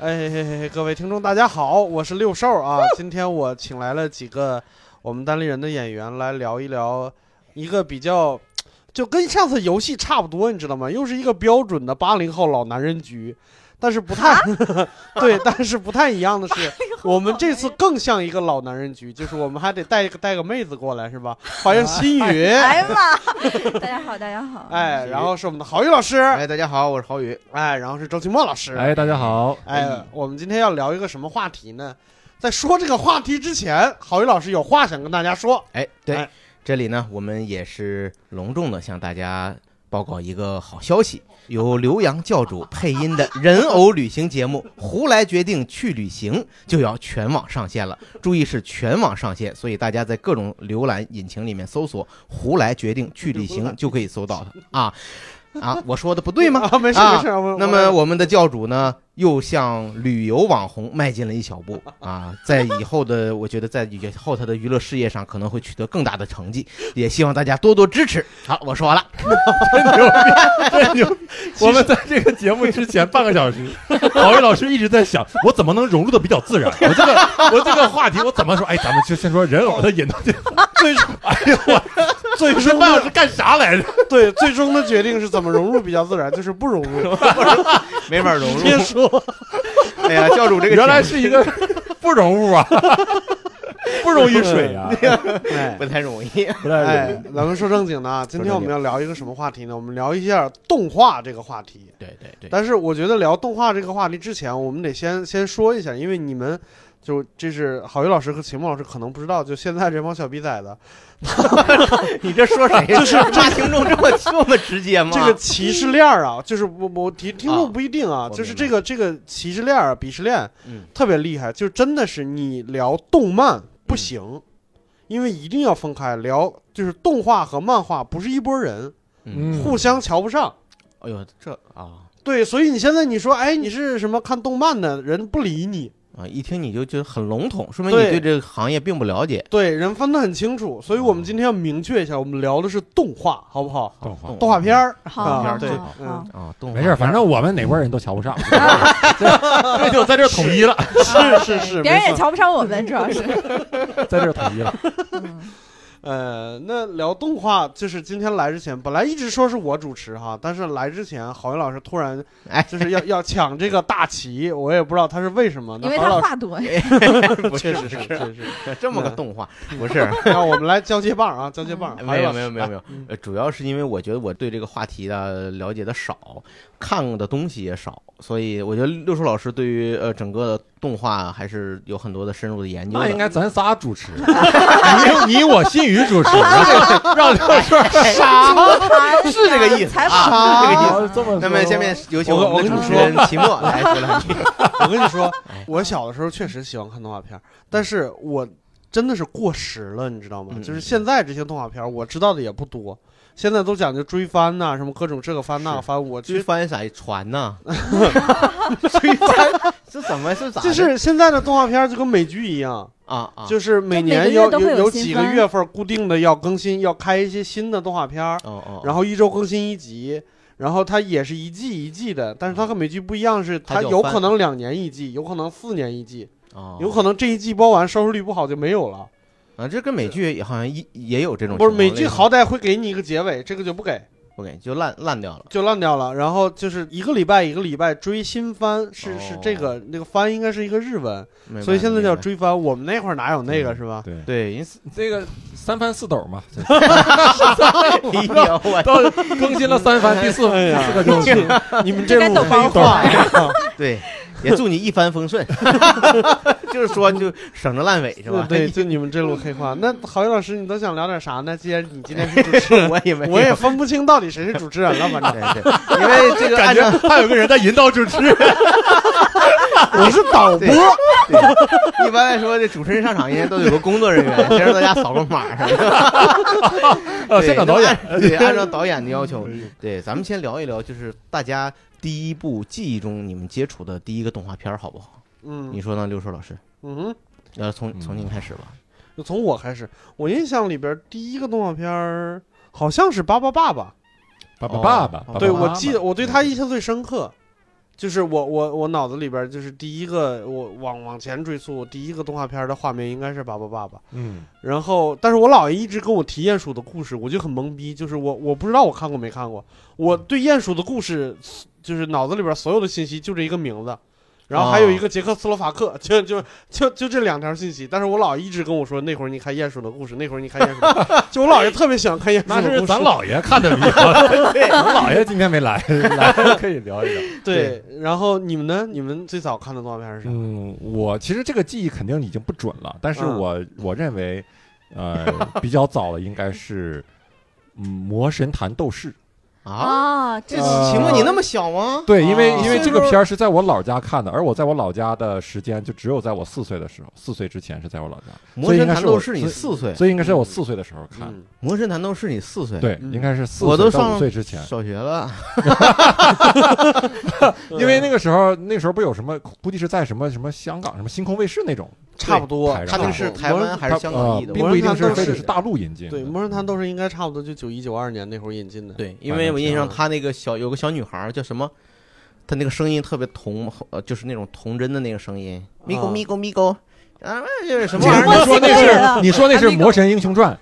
哎嘿嘿嘿，各位听众大家好，我是六兽啊。今天我请来了几个我们单立人的演员来聊一聊一个比较，就跟上次游戏差不多，你知道吗？又是一个标准的八零后老男人局，但是不太 对，但是不太一样的是，我们这次更像一个老男人局，就是我们还得带一个带个妹子过来，是吧？欢迎新宇，哎呀妈！大家好，大家好。哎，然后是我们的郝宇老师，哎，大家好，我是郝宇。哎，然后是周奇墨老师，哎，大家好。哎，我们今天要聊一个什么话题呢？在说这个话题之前，郝宇老师有话想跟大家说。哎，对，哎这里呢，我们也是隆重的向大家报告一个好消息，由刘洋教主配音的人偶旅行节目《胡来决定去旅行》就要全网上线了。注意是全网上线，所以大家在各种浏览引擎里面搜索“胡来决定去旅行” 就可以搜到它啊啊！我说的不对吗？啊，没事啊没事。那么我们的教主呢，又向旅游网红迈进了一小步 啊！在以后的，我觉得在以后他的娱乐事业上可能会取得更大的成绩，也希望大家多多支持。好，我说完了。真牛！我们在这个节目之前半个小时，郝瑞老师一直在想，我怎么能融入的比较自然？我这个我这个话题我怎么说？哎，咱们就先说人偶的引导最终哎呦我最终这半小时干啥来着？对最终的决定是怎么融入比较自然，就是不融入。没法融入别入。说，哎呀，教主这个原来是一个不容物 啊，不溶于水啊，哎不太容易。不太容哎易。，咱们说正经的啊，今天我们要聊一个什么话题呢？我们聊一下动画这个话题。对对对，但是我觉得聊动画这个话题之前，我们得先先说一下，因为你们就这是郝宇老师和秦梦老师可能不知道，就现在这帮小逼崽子，你这说谁？就是骂听众这么这么直接吗？这个歧视链儿啊，就是我我听听众啊不一定啊，我就是这个这个歧视链儿、鄙视链嗯特别厉害，就真的是你聊动漫不行，因为一定要分开聊，就是动画和漫画不是一拨人，嗯，互相瞧不上。哎呦，这啊对，所以你现在你说，哎，你是什么看动漫的人不理你，啊，一听你就觉得很笼统，说明你对对这个行业并不了解。对，人分得很清楚。所以我们今天要明确一下，我们聊的是动画，好不好？动画动画片儿好，啊好，对好，嗯好。啊，动画没事，反正我们哪拨人都瞧不上，这这就在这儿统一了，是是是，别人也错瞧不上我们，主要是。在这儿统一了。嗯呃，那聊动画就是今天来之前，本来一直说是我主持哈，但是来之前，郝云老师突然哎就是要要抢这个大旗，我也不知道他是为什么。那因为他话多。不确实是是确实是，这么个动画，不是。让我们来交接棒啊，交接棒。没有没有没有没有主要是因为我觉得我对这个话题的了解的少，看的东西也少，所以我觉得六叔老师对于呃整个的动画还是有很多的深入的研究的。那应该咱仨主持，你你我新宇主持，让让六叔啥？是这个意思是这个意思。啊这么那么下面有请我我们的主持人齐墨来说两句。我跟你说哎，我小的时候确实喜欢看动画片，但是我真的是过时了，你知道吗？嗯就是现在这些动画片，我知道的也不多。现在都讲究追番呐、什么各种这个番那个番，我追就番啥船呢？追番这怎么是咋的？就是现在的动画片儿就跟美剧一样，啊啊，就是每年要有有几个月份固定的要更新，要开一些新的动画片儿，哦哦，然后一周更新一集。然后它也是一季一季的，但是它和美剧不一样，是它有可能两年一季，有可能四年一季，哦有可能这一季播完收视率不好就没有了。啊，这跟美剧也好像也也有这种不是美剧好歹会给你一个结尾，这个就不给，不给就烂烂掉了。就烂掉了。然后就是一个礼拜一个礼拜追新番，是、哦是这个那个番应该是一个日文，明白所以现在叫追番。我们那会儿哪有那个是吧？对，对，因为这个三番四斗嘛，哎呀我到更新了三番，第四哎呀第四个就你们这路该抖呀！对，也祝你一帆风顺，就是说就省着烂尾是吧？对，就你们这路黑话。那郝宇老师，你都想聊点啥呢？既然你今天是主持 人，我也我也分不清到底谁是主持人了，反正对对，因为这个感觉还有个人在引导主持。我是导播一般来说，这主持人上场应该都有个工作人员，先让大家扫个码什么的。现场导演，对，按照导演的要求，对，咱们先聊一聊，就是大家第一部记忆中你们接触的第一个动画片儿好不好？嗯你说呢，六叔老师？嗯哼，呃，从从您开始吧。就从我开始，我印象里边第一个动画片儿好像是《巴巴爸爸》。爸爸爸爸，哦对，我记得我对他印象最深刻，就是我我我脑子里边就是第一个，我往往前追溯，第一个动画片的画面应该是《爸爸爸爸》。嗯，然后，但是我姥爷一直跟我提鼹鼠的故事，我就很懵逼，就是我我不知道我看过没看过，我对鼹鼠的故事就是脑子里边所有的信息就这一个名字，然后还有一个捷克斯洛伐克，就就就就这两条信息。但是我姥一直跟我说，那会儿你看鼹鼠的故事，那会儿你看鼹鼠 就我姥爷特别喜欢看鼹鼠的那故事。是咱姥爷看的比较，咱姥爷今天没来，来可以聊一聊。对，然后你们呢？你们最早看的动画片是啥？嗯，我其实这个记忆肯定已经不准了，但是嗯我我认为，呃，比较早的应该是嗯《魔神坛斗士》。啊，啊，这呃请问你那么小吗？对，因为哦因为这个片儿是在我老家看的，而我在我老家的时间就只有在我四岁的时候，四岁之前是在我老家，魔神坛斗士你四岁，所以应该是在我四岁的时候看。嗯魔神坛斗士你四岁，，对，嗯应该是四我都岁到上五岁之前，小学了，因为那个时候那时候不有什么，估计是在什么什么香港什么星空卫视那种，差不多台。他那是台湾还是香港译的？并不一定是是大陆引进。对，《魔神坛斗士》应该差不多就九一九二年那会儿引进的。对，因为我印象他那个小有个小女孩叫什么，她那个声音特别童，呃，就是那种童真的那个声音，咪咕咪咕咪咕，啊，这是什么玩意儿？你说那是你说那是《魔神英雄传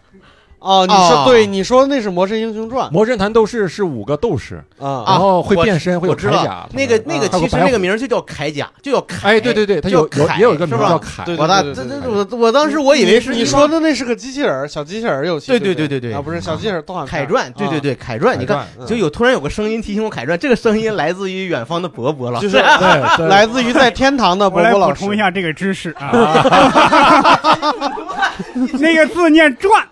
哦，你啊说对，你说那是《魔神英雄传》》，魔神坛斗士是五个斗士，啊然后会变身，会有我知道铠甲。那个那个其实那个名儿就叫铠甲，就叫铠。哎，对对对，他有叫铠有也有一个名是吧叫铠。对我的这对对这我我当时我以为是你说的那是个机器人，小机器人儿有对对对对对啊，不是小机器人儿动画片凯传，对对对，凯传，你看嗯就有突然有个声音提醒我凯传，这个声音来自于远方的伯伯老师，就是对，来自于在天堂的伯伯老师补充一。下这个知识啊，那个字念转，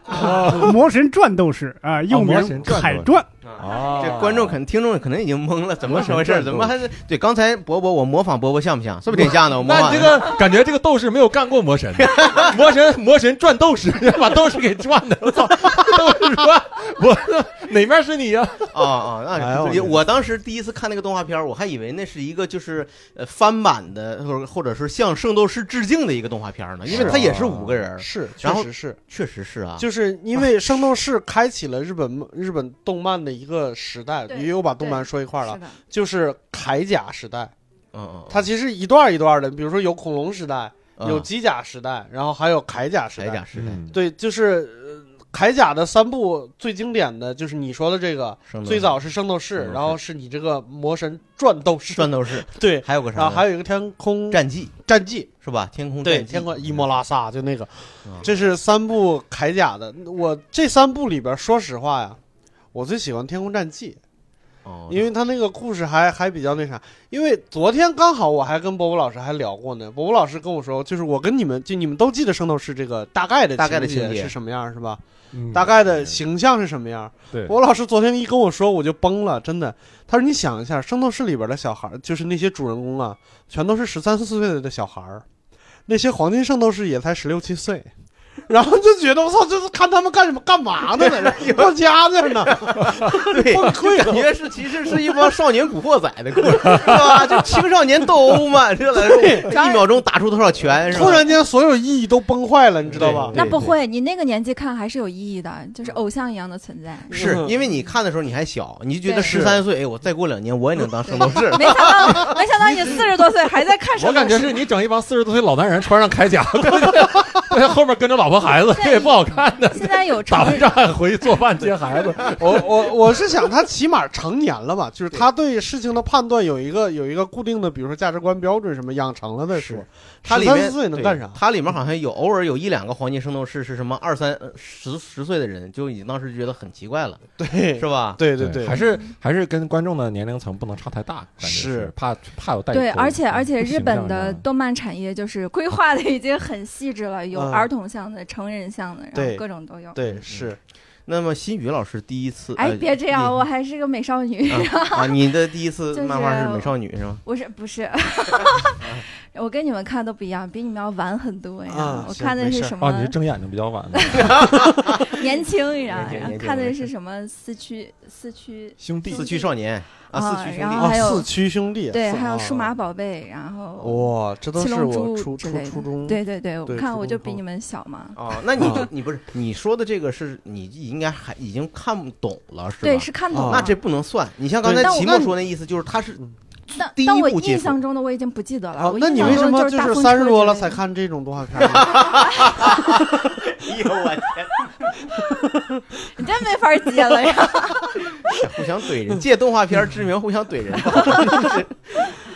魔神转斗士啊，又名魔神哦，这观众可能听众可能已经懵了，怎么回事？怎么还是对？刚才伯伯我模仿伯伯像不像？是不是挺像的？我模仿那你这个感觉这个斗士没有干过魔神，魔神魔神转斗士，把斗士给转的，我操！斗士说，我哪面是你呀？啊啊，那我当时第一次看那个动画片，我还以为那是一个就是呃翻版的，或者或者是向圣斗士致敬的一个动画片呢，因为是它也是五个人，是，确实是，确实是啊，就是因为圣斗士开启了日本日本动漫的一个时代，对因为我把动漫说一块儿了是，就是铠甲时代，嗯嗯，它其实一段一段的，比如说有恐龙时代，嗯有机甲时代，然后还有铠甲时代铠甲。时代，嗯，对，就是呃铠甲的三部最经典的就是你说的这个，最早是圣斗士，然后是你这个魔神转斗士，转斗士，对，还有个啥呢？然后还有一个天空战记战记，是吧？天空对，战记，天空伊莫拉萨就那个，嗯这是三部铠甲的。我这三部里边，说实话呀，我最喜欢天空战记。哦，因为他那个故事还还比较那啥。因为昨天刚好我还跟波波老师还聊过呢，波波老师跟我说，就是我跟你们就你们都记得圣斗士这个大概的大概的情情节是什么样是吧？嗯大概的形象是什么样？对，波波老师昨天一跟我说，我就崩了，真的。他说你想一下，圣斗士里边的小孩，就是那些主人公啊，全都是十三四岁的小孩儿，那些黄金圣斗士也才十六七岁。然后就觉得我操，这是看他们干什么干嘛呢？在这过家家呢，对，崩溃了。感觉是其实是一帮少年古惑仔的故事，是吧？就青少年斗殴嘛，这来说一秒钟打出多少拳，突然间，所有意义都崩坏了，你知道吧？那不会，你那个年纪看还是有意义的，就是偶像一样的存在。是因为你看的时候你还小，你就觉得对十三岁，哎，我再过两年我也能当圣斗士。没想到，没想到你四十多岁还在看圣斗士。我感觉是你整一帮四十多岁老男人穿上铠甲，在后面跟着老婆孩子，这也不好看的。现在有打完仗还回去做饭接孩子，我我我是想，他起码成年了吧？就是他对事情的判断有一个有一个固定的，比如说价值观标准什么养成了再说。他里面岁能干啥对它里面好像有偶尔有一两个黄金圣斗士是什么二三呃十十岁的人，就已经当时觉得很奇怪了，对是吧？对对对，还是还是跟观众的年龄层不能差太大，是是怕怕有代沟。对，而且而且日本的动漫产业就是规划的已经很细致了，有嗯儿童向的、成人向的，然后各种都有。对是。那么新宇老师第一次，哎，呃别这样，我还是个美少女。啊啊，你的第一次就是漫画是美少女是吗？不是不是，我跟你们看都不一样，比你们要晚很多呀。啊我看的是什么？哦，你是睁眼睛比较晚的 年轻呀年轻，年轻看的是什么四驱四驱兄弟。四驱少年啊，啊四驱兄弟啊，然后还有四驱兄弟对，还有数码哦宝贝，然后哇，这都是我初初初中对对对，我看我就比你们小嘛。哦，那你 就啊你不是你说的这个是你应该还已经看不懂了是吧？对，是看懂。那这不能算。你像刚才对齐墨说那意思，就是他是第一但我部印象中的我已经不记得了。啊那你为什么就是三十多了才看这种动画片呢？哎呦我天，你真没法接了呀！互相怼人，借动画片儿之名互相怼人。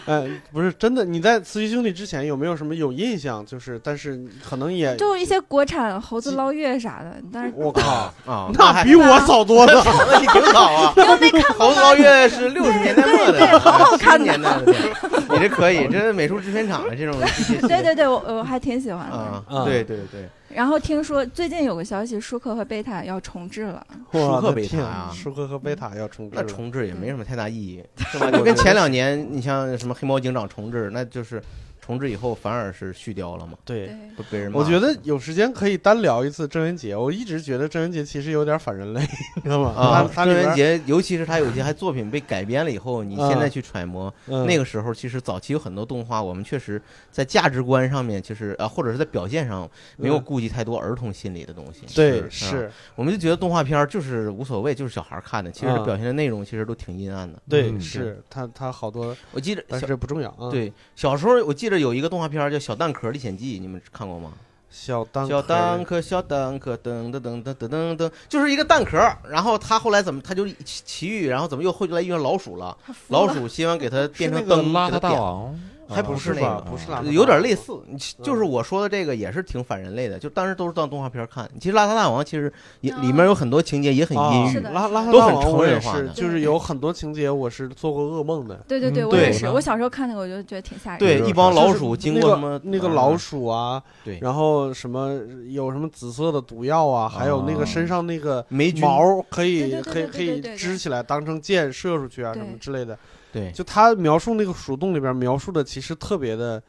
哎，不是真的，你在《慈禧兄弟》之前有没有什么有印象？就是，但是可能也，就一些国产猴子捞月啥的，但是我靠，啊，那还比我早多了。那你挺早啊。你又没看猴子捞月是六十年代末的，好好看的年代的电影，你这可以，这是美术制片厂的这种。对对对，我我还挺喜欢的。啊啊，对对对，然后听说最近有个消息，舒克和贝塔要重置了。舒克贝塔啊舒克和贝塔要重置那。重置也没什么太大意义，是吧？就跟前两年你像什么黑猫警长重置，那就是重置以后反而是续貂了嘛，对，不被人骂。我觉得有时间可以单聊一次郑渊洁。我一直觉得郑渊洁其实有点反人类，你知道吗？啊，他郑渊洁，尤其是他有些还作品被改编了以后，你现在去揣摩，嗯那个时候其实早期有很多动画，我们确实在价值观上面，其实啊，或者是在表现上没有嗯顾及太多儿童心理的东西。对啊是，我们就觉得动画片就是无所谓，就是小孩看的，其实嗯表现的内容其实都挺阴暗的。嗯对是，他他好多，我记得但是这不重要啊。，对小时候我记得有一个动画片叫《小蛋壳历险记》，你们看过吗？小蛋小蛋壳壳，小蛋壳，噔噔噔噔噔噔噔，就是一个蛋壳。然后他后来怎么，他就奇奇遇，然后怎么又后来遇上老鼠了？老鼠希望给他变成灯，邋遢大给他点王还不是那个，吧不是邋遢有点类似，就是我说的这个也是挺反人类的，就当时都是当动画片看。其实《邋遢大王》其实也里面有很多情节也很啊阴郁是的，拉拉都很成大王我也是，人化就是有很多情节我是做过噩梦的。对对对，我也是。我小时候看那个，我就觉得挺吓人的。对一帮老鼠经过什么啊那个老鼠啊，对然后什么有什么紫色的毒药啊，还有那个身上那个霉菌，毛可以可以可以支起来当成箭射出去啊什么之类的。对就他描述那个鼠洞里边描述的其实特别的，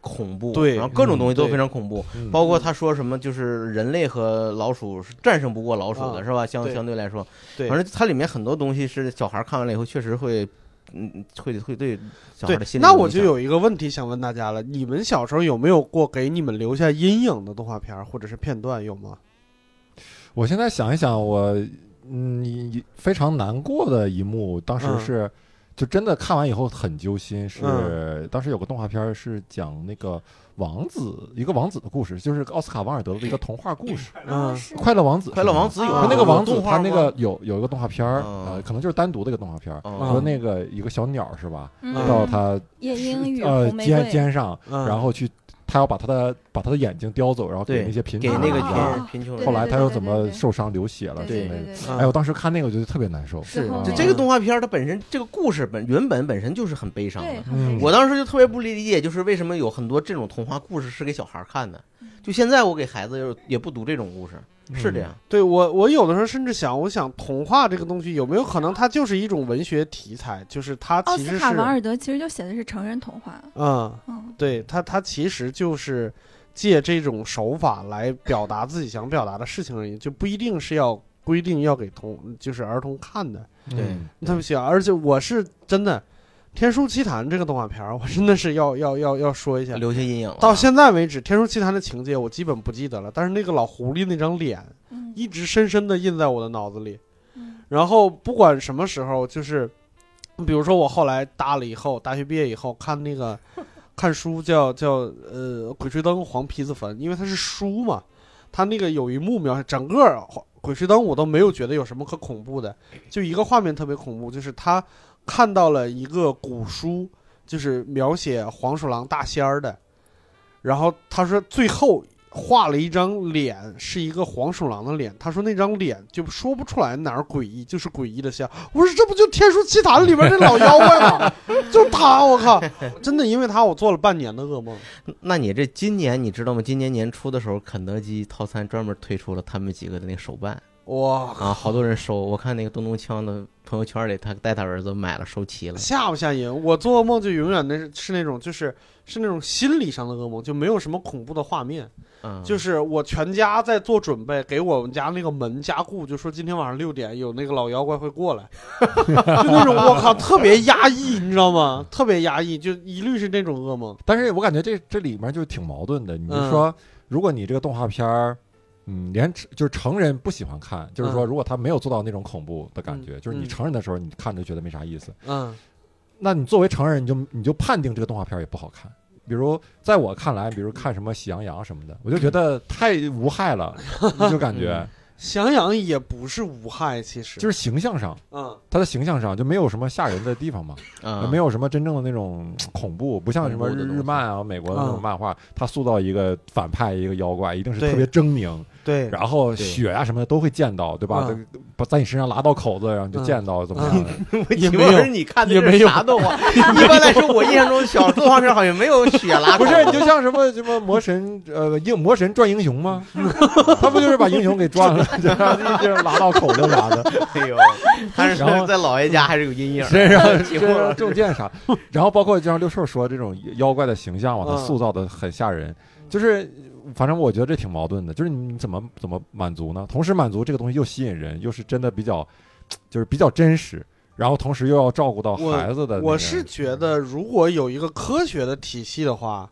恐怖，对然后各种东西都非常恐怖，嗯包括他说什么就是人类和老鼠是战胜不过老鼠的，啊是吧？相对相对来说，对反正它里面很多东西是小孩看完了以后确实会，嗯，会会对小孩对的心。理那我就有一个问题想问大家了：你们小时候有没有过给你们留下阴影的动画片或者是片段？有吗？我现在想一想，我嗯非常难过的一幕，当时嗯是、就真的看完以后很揪心，是、嗯。当时有个动画片儿是讲那个王子一个王子的故事，就是奥斯卡王尔德的一个童话故事，嗯快乐王子》。快乐王子有啊。那个王子动画吗他那个有有一个动画片儿，嗯呃，可能就是单独的一个动画片儿，嗯说那个一个小鸟是吧，嗯。到他夜莺与呃肩红玫瑰，肩上，嗯。然后去他要把他的把他的眼睛叼走，然后给那些贫给穷那个贫穷人。后来他又怎么受伤流血了之对哎，我当时看那个我觉得特别难受。是啊就这个动画片，它本身这个故事本原本本身就是很悲伤，的。嗯。我当时就特别不理解，就是为什么有很多这种童话故事是给小孩看的。就现在我给孩子也也不读这种故事，是这样。对我，我有的时候甚至想，我想童话这个东西有没有可能它就是一种文学题材，就是它奥其实是斯卡王尔德其实就写的是成人童话，嗯，嗯，对他，他其实就是借这种手法来表达自己想表达的事情而已，就不一定是要规定要给童就是儿童看的。对嗯特别喜欢，而且我是真的《天书奇谭》这个动画片儿，我真的是要要要要说一下。留下阴影了。到现在为止，《天书奇谭》的情节我基本不记得了，但是那个老狐狸那张脸嗯一直深深的印在我的脑子里。嗯然后不管什么时候，就是比如说我后来大了以后，大学毕业以后看那个 看书叫叫呃《鬼吹灯黄皮子坟》，因为它是书嘛，它那个有一幕描写整个《鬼吹灯》，我都没有觉得有什么可恐怖的，就一个画面特别恐怖，就是他看到了一个古书，就是描写黄鼠狼大仙儿的，然后他说最后画了一张脸，是一个黄鼠狼的脸。他说那张脸就说不出来哪儿诡异，就是诡异的像。我说这不就《天书奇谭》里边这老妖怪吗？就他，我靠！真的因为他，我做了半年的噩梦。那你这今年你知道吗？今年年初的时候，肯德基套餐专门推出了他们几个的那个手办哇，啊，好多人收。我看那个东东锵的朋友圈里，他带他儿子买了收齐了。吓不吓人？我做噩梦就永远那是是那种就是是那种心理上的噩梦，就没有什么恐怖的画面。嗯，就是我全家在做准备，给我们家那个门加固，就说今天晚上六点有那个老妖怪会过来，就那种我靠，特别压抑，你知道吗？特别压抑，就一律是那种噩梦。但是我感觉这这里面就挺矛盾的。你就嗯说，如果你这个动画片儿，嗯，连就是成人不喜欢看，就是说，嗯。如果他没有做到那种恐怖的感觉，就是你嗯。成人的时候，你看着觉得没啥意思。嗯。那你作为成人，你就你就判定这个动画片也不好看。比如在我看来，比如看什么《喜羊羊》什么的，我就觉得太无害了，就感觉。喜羊羊也不是无害，其实。就是形象上，嗯。它的形象上就没有什么吓人的地方嘛，嗯，没有什么真正的那种恐怖，不像什么日漫啊、美国的那种嗯。漫画，它塑造一个反派一个妖怪，一定是特别狰狞，对，然后对血啊什么的都会见到，对吧？嗯把在你身上拉到口子，然后就嗯见到怎么样的？也也没有你看的是 也没有啥动画？一般来说，我印象中小动画片好像没有血拉。不是，你就像什么什么魔神呃英魔神转英雄吗？他不就是把英雄给转了，然后一直拉到口子啥的，哎呦，他是然后在姥爷家还是有阴影。身上中箭啥，然后包括就像六兽说这种妖怪的形象嘛，他嗯塑造的很吓人，就是反正我觉得这挺矛盾的，就是你怎么怎么满足呢？同时满足这个东西又吸引人，又是真的比较就是比较真实，然后同时又要照顾到孩子的那个。我是觉得，如果有一个科学的体系的话，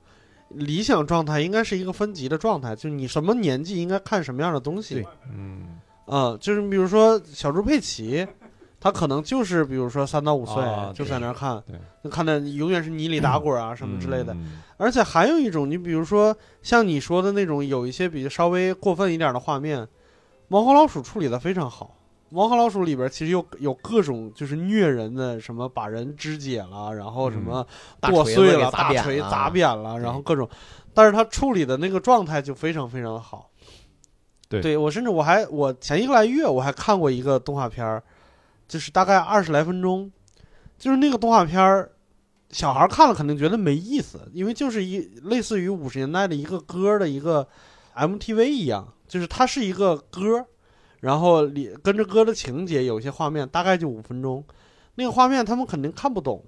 理想状态应该是一个分级的状态，就是你什么年纪应该看什么样的东西对。嗯嗯，就是比如说小猪佩奇，他可能就是比如说三到五岁、啊就在那儿看看的永远是泥里打滚啊什么之类的。嗯而且还有一种，你比如说像你说的那种，有一些比较稍微过分一点的画面，猫和老鼠处理的非常好。猫和老鼠里边其实有有各种就是虐人的，什么把人肢解了，然后什么剁碎了、大砸扁了锤砸扁了，然后各种，但是他处理的那个状态就非常非常的好。对我甚至我还我前一个来月我还看过一个动画片儿，就是大概二十来分钟，就是那个动画片儿，小孩看了肯定觉得没意思，因为就是一类似于五十年代的一个歌的一个 MTV 一样，就是它是一个歌，然后里跟着歌的情节有一些画面，大概就五分钟，那个画面他们肯定看不懂，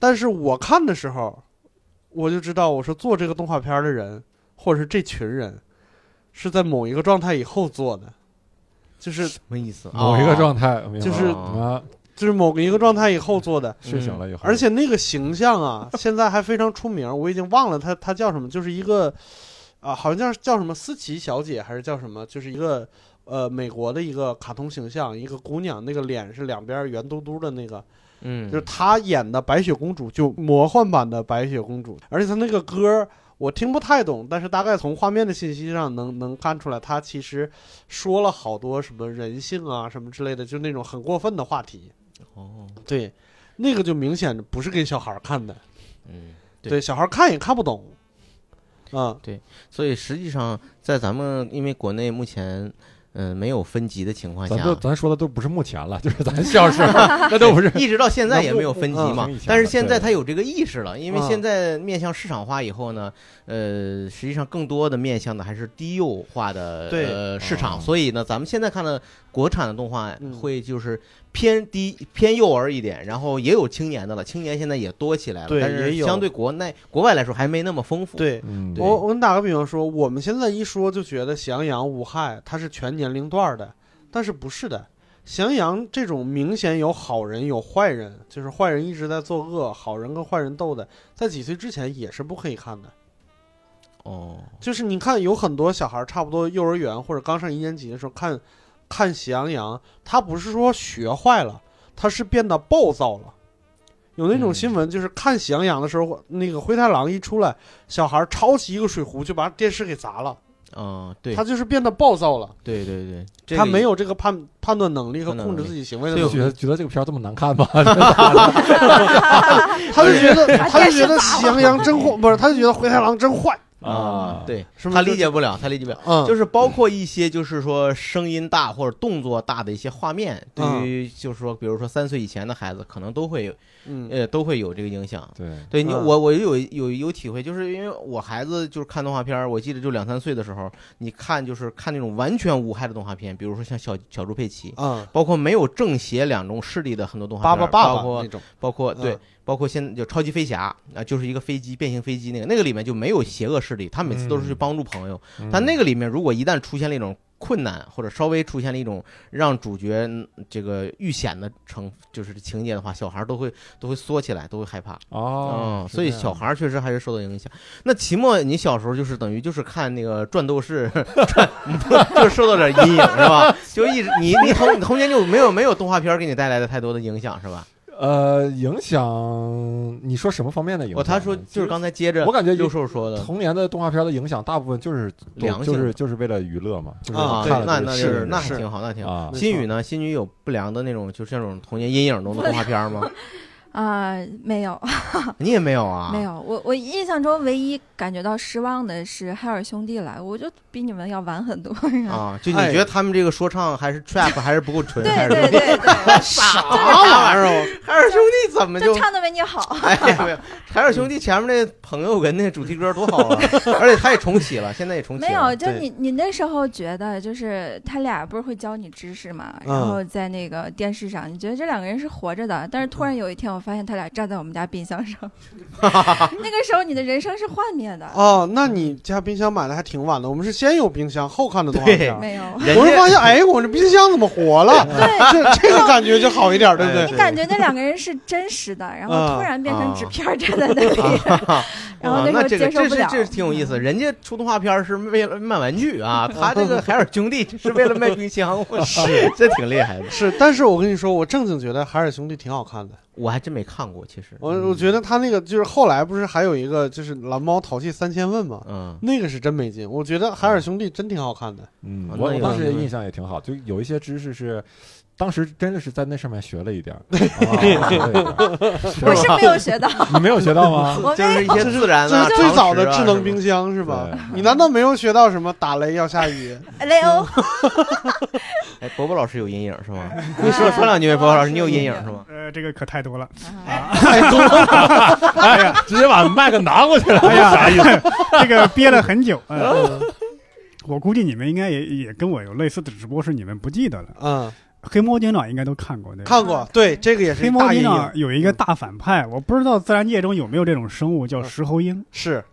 但是我看的时候，我就知道我说做这个动画片的人，或者是这群人，是在某一个状态以后做的，就是什么意思？某一个状态，就是啊，就是某一个状态以后做的，睡醒了以后，而且那个形象啊，现在还非常出名，我已经忘了他他叫什么，就是一个啊，好像叫叫什么思琪小姐还是叫什么，就是一个呃美国的一个卡通形象，一个姑娘，那个脸是两边圆嘟嘟的那个，嗯，就是她演的白雪公主，就魔幻版的白雪公主，而且她那个歌。我听不太懂，但是大概从画面的信息上能能看出来，他其实说了好多什么人性啊什么之类的，就那种很过分的话题。哦，对，那个就明显不是给小孩儿看的，嗯，对对，小孩儿看也看不懂。啊、所以实际上在咱们因为国内目前嗯、没有分级的情况下咱，都咱说的都不是目前了，就是咱小时候，那都不是。一直到现在也没有分级嘛嗯。但是现在对他有这个意识了，因为嗯现在面向市场化以后呢，呃，实际上更多的面向的还是低幼化的呃市场，哦所以呢，咱们现在看的国产的动画嗯会就是偏低偏幼儿一点，然后也有青年的了，青年现在也多起来了，对但是也有相对国内国外来说还没那么丰富。，对。嗯，对我我给你打个比方说，我们现在一说就觉得喜羊羊无害，它是全年龄段儿的，但是不是的。喜羊羊这种明显有好人有坏人，就是坏人一直在作恶，好人跟坏人斗的，在几岁之前也是不可以看的。哦，就是你看，有很多小孩差不多幼儿园或者刚上一年级的时候看，看喜羊羊，他不是说学坏了，他是变得暴躁了。有那种嗯新闻，就是看喜羊羊的时候，那个灰太狼一出来，小孩抄起一个水壶就把电视给砸了，嗯，对他，就是变得暴躁了，对对对，这个他没有这个判判断能力和控制自己行为的所以能力，觉得觉得这个片儿这么难看吗？他就觉得他就觉得喜羊羊真坏，不是，他就觉得灰太狼真坏，啊，对是他理解不了，他理解不了。嗯，就是包括一些就是说声音大或者动作大的一些画面，对嗯于就是说，比如说三岁以前的孩子，可能都会有嗯呃都会有这个影响。对，对你，嗯我我有有有体会，就是因为我孩子就是看动画片儿，我记得就两三岁的时候，你看就是看那种完全无害的动画片，比如说像小小猪佩奇，嗯，包括没有正邪两种势力的很多动画片儿，爸爸爸爸包括那种，包括对嗯，包括现在就超级飞侠啊，就是一个飞机变形飞机那个，那个里面就没有邪恶势力，他每次都是去嗯帮助朋友。嗯但那个里面如果一旦出现了一种困难，或者稍微出现了一种让主角嗯这个遇险的成就是情节的话，小孩都会都会缩起来，都会害怕。哦嗯，，所以小孩确实还是受到影响。那齐墨你小时候就是等于就是看那个转斗士，转 就受到点阴影是吧？就一直你你童你童年就没有没有动画片给你带来的太多的影响是吧？呃，影响你说什么方面的影响？他说就是刚才接着我感觉优兽说的童年的动画片的影响，大部分就是良性就是就是为了娱乐嘛，就是啊那那是那还挺好，那挺好。新宇呢？新宇有不良的那种，就是那种童年阴影中的动画片吗？啊、没有 你也没有啊？没。有，我我印象中唯一感觉到失望的是海尔兄弟来，我就比你们要晚很多。啊，就你哎觉得他们这个说唱还是 trap 还是不够纯？还对对对对，啥玩意儿啊？海尔兄弟怎么就就唱的没你好。哎呀没有？海尔兄弟前面那朋友跟那主题歌多好啊！而且他也重启了，现在也重启了。没有，就你你那时候觉得，就是他俩不是会教你知识嘛，嗯然后在那个电视上，你觉得这两个人是活着的，但是突然有一天，我发现他俩站在我们家冰箱上，那个时候你的人生是幻灭的。哦，那你家冰箱买的还挺晚的，我们是先有冰箱后看的动画片。没有，我就发现，哎，我这冰箱怎么活了？对。这这个感觉就好一点，对不对？你感觉那两个人是真实的，然后突然变成纸片站在那里，然后啊，那时候那这个接受不了。这是这是挺有意思。人家出动画片是为了卖玩具啊，他这个海尔兄弟是为了卖冰箱，我是这挺厉害的。是，但是我跟你说，我正经觉得海尔兄弟挺好看的。我还真没看过，其实。我我觉得他那个就是后来不是还有一个就是蓝猫淘气三千问嘛，嗯，那个是真没劲。我觉得海尔兄弟真挺好看的。嗯，我当时印象也挺好，就有一些知识是。当时真的是在那上面学了一点 我是没有学到，你没有学到吗？我就是一些自然的这是最早的智能冰。箱是吧？你难道没有学到什么打雷要下雨？雷欧，哎，伯伯老师有阴影是吗？你说说两句，伯伯老师，你有阴影是吗？呃，这个可太多了。太多了。哎呀，直接把麦克拿过去了，哎呀啥意思？这个憋了很久。呃我估计你们应该也也跟我有类似的，只不过是你们不记得了。嗯，黑猫警长应该都看过，对吧？看过，对，这个也是黑猫警。长有一个大反派，我不知道自然界中有没有这种生物，叫石猴鹰。是，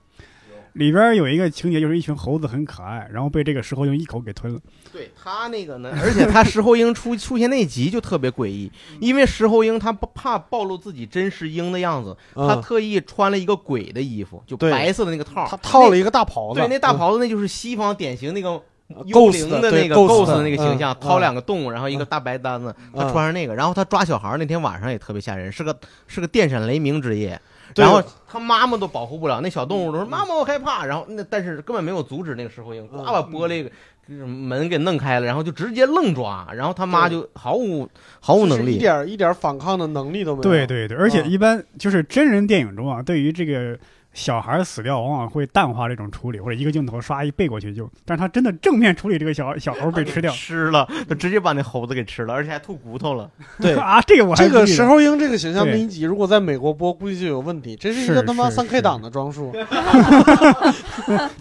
里边有一个情节，就是一群猴子很可爱，然后被这个石猴鹰一口给吞了。对他那个呢，而且他石猴鹰出出现那集就特别诡异，因为石猴鹰他不怕暴露自己真实鹰的样子，他嗯，特意穿了一个鬼的衣服，就白色的那个套，他套了一个大袍子。对，那大嗯袍子那就是西方典型那个幽灵的那个 Ghost 的那个形象，嗯掏两个洞，然后一个大白单子，他嗯穿上那个，然后他抓小孩儿那天晚上也特别吓人，是个是个电闪雷鸣之夜，然后他妈妈都保护不了，那小动物都说妈妈我害怕，然后那但是根本没有阻止那个石猴鹰，呱把玻璃门给弄开了，然后就直接愣抓，然后他妈就毫无毫无能力一，点一点反抗的能力都没有。对对对，而且嗯一般就是真人电影中啊，对于这个小孩死掉，往往会淡化这种处理，或者一个镜头刷一背过去就。但是他真的正面处理这个小小猴被吃掉吃了，他直接把那猴子给吃了，而且还吐骨头了。对 啊，这个我还这个石猴鹰这个形象对第一集，如果在美国播，估计就有问题。这是一个他妈是三 K 是党的装束。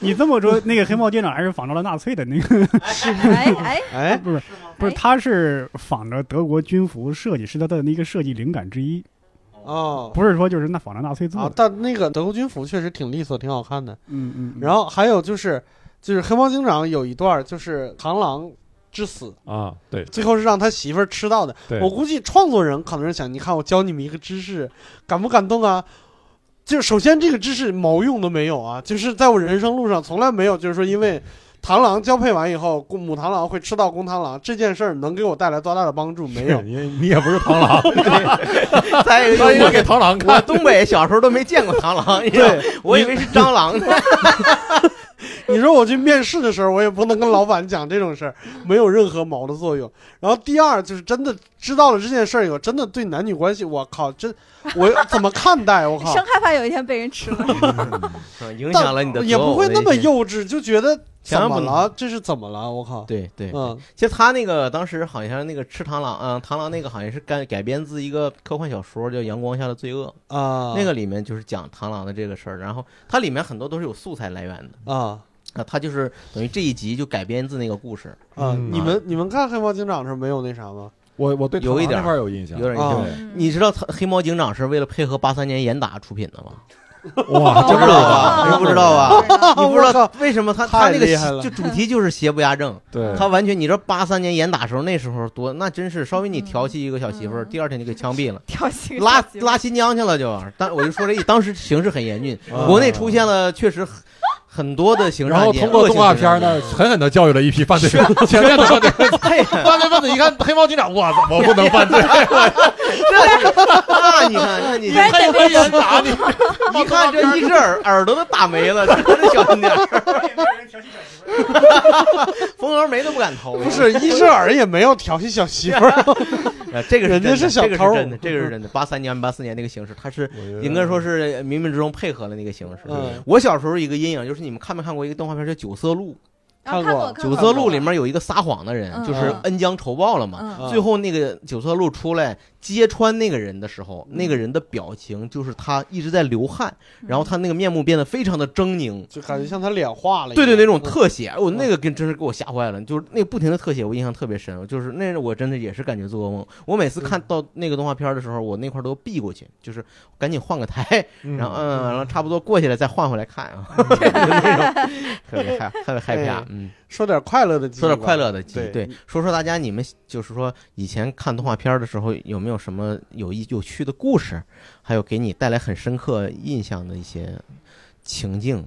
你这么说，那个黑猫警长还是仿照了纳粹的那个，哎哎，哎，不是不是，他是仿着德国军服设计，是他的那个设计灵感之一，哦不是说就是那仿照纳粹做啊，的。但那个德国军服确实挺利索，挺好看的。嗯嗯，嗯然后还有就是，就是黑猫警长有一段就是螳螂之死，啊，对最后是让他媳妇儿吃到的。我估计创作人可能是想，你看我教你们一个知识，感不感动啊？就首先这个知识毛用都没有啊，就是在我人生路上从来没有，就是说因为螳螂交配完以后，公母螳螂会吃到公螳螂这件事儿能给我带来多大的帮助？没有。你你也不是螳螂，再一个他应该给螳螂。东北小时候都没见过螳螂，对，我以为是蟑螂呢。你说我去面试的时候，我也不能跟老板讲这种事儿，没有任何毛的作用。然后第二就是真的知道了这件事儿以后，真的对男女关系，我靠，真 我怎么看待？我靠生，害怕有一天被人吃了。嗯影响了你的但也不会那么。幼稚，就觉得怎么了？这是怎么了？我靠，对对，嗯其实他那个当时好像那个吃螳螂，嗯，螳螂那个好像是改改编自一个科幻小说，叫《阳光下的罪恶》，啊，那个里面就是讲螳螂的这个事儿，然后它里面很多都是有素材来源的啊啊，它就是等于这一集就改编自那个故事，啊，嗯你们你们看黑猫警长的时候没有那啥吗？我我对有一点那块有印象，啊有点印象。你知道他黑猫警长是为了配合八三年严打出品的吗？哇，真不知道吧？你不知道吧？你不知道为什么他他太那个厉害了就主题就是邪不压正，对，他完全你知道八三年严打时候那时候多那真是稍微你调戏一个小媳妇第二天就给枪毙了。调戏拉拉新疆去了就，但我就说这当时形势很严峻，啊国内出现了确实很很多的刑事然后件通过动画片呢，狠狠的教育了一批犯罪分子，前面的犯罪。分子，嘿，犯罪分子一看黑猫警长，我操，我不能犯罪，那你看，那你不然得被人打你，一看这一只耳耳朵都打没了，这真小心点儿，风儿眉都不敢偷。不是伊舍尔也没有调戏小媳妇儿，呃，这个是人家是小偷这个是真的，这个是真的。八三年、八四年那个形式，他是应该说是冥冥之中配合了那个形式。嗯，我小时候一个阴影就是你们看没看过一个动画片叫《九色鹿看过九色鹿里面有一个撒谎的人，嗯就是恩将仇报了嘛。最后那个九色鹿出来揭穿那个人的时候，那个人的表情就是他一直在流汗，然后他那个面目变得非常的狰狞。就感觉像他脸化了。对对，那种嗯特写，我那个跟真是给我吓坏了，就是那不停的特写，我印象特别深。就是那我真的也是感觉做噩梦。我每次看到那个动画片的时候，我那块都避过去，就是赶紧换个台，然后嗯，然后差不多过去了再换回来看啊，就那种特别害特别害怕哎。嗯，说点快乐的记忆，说点快乐的记忆，对。对，说说大家你们就是说以前看动画片的时候有没有什么有意有趣的故事，还有给你带来很深刻印象的一些情境，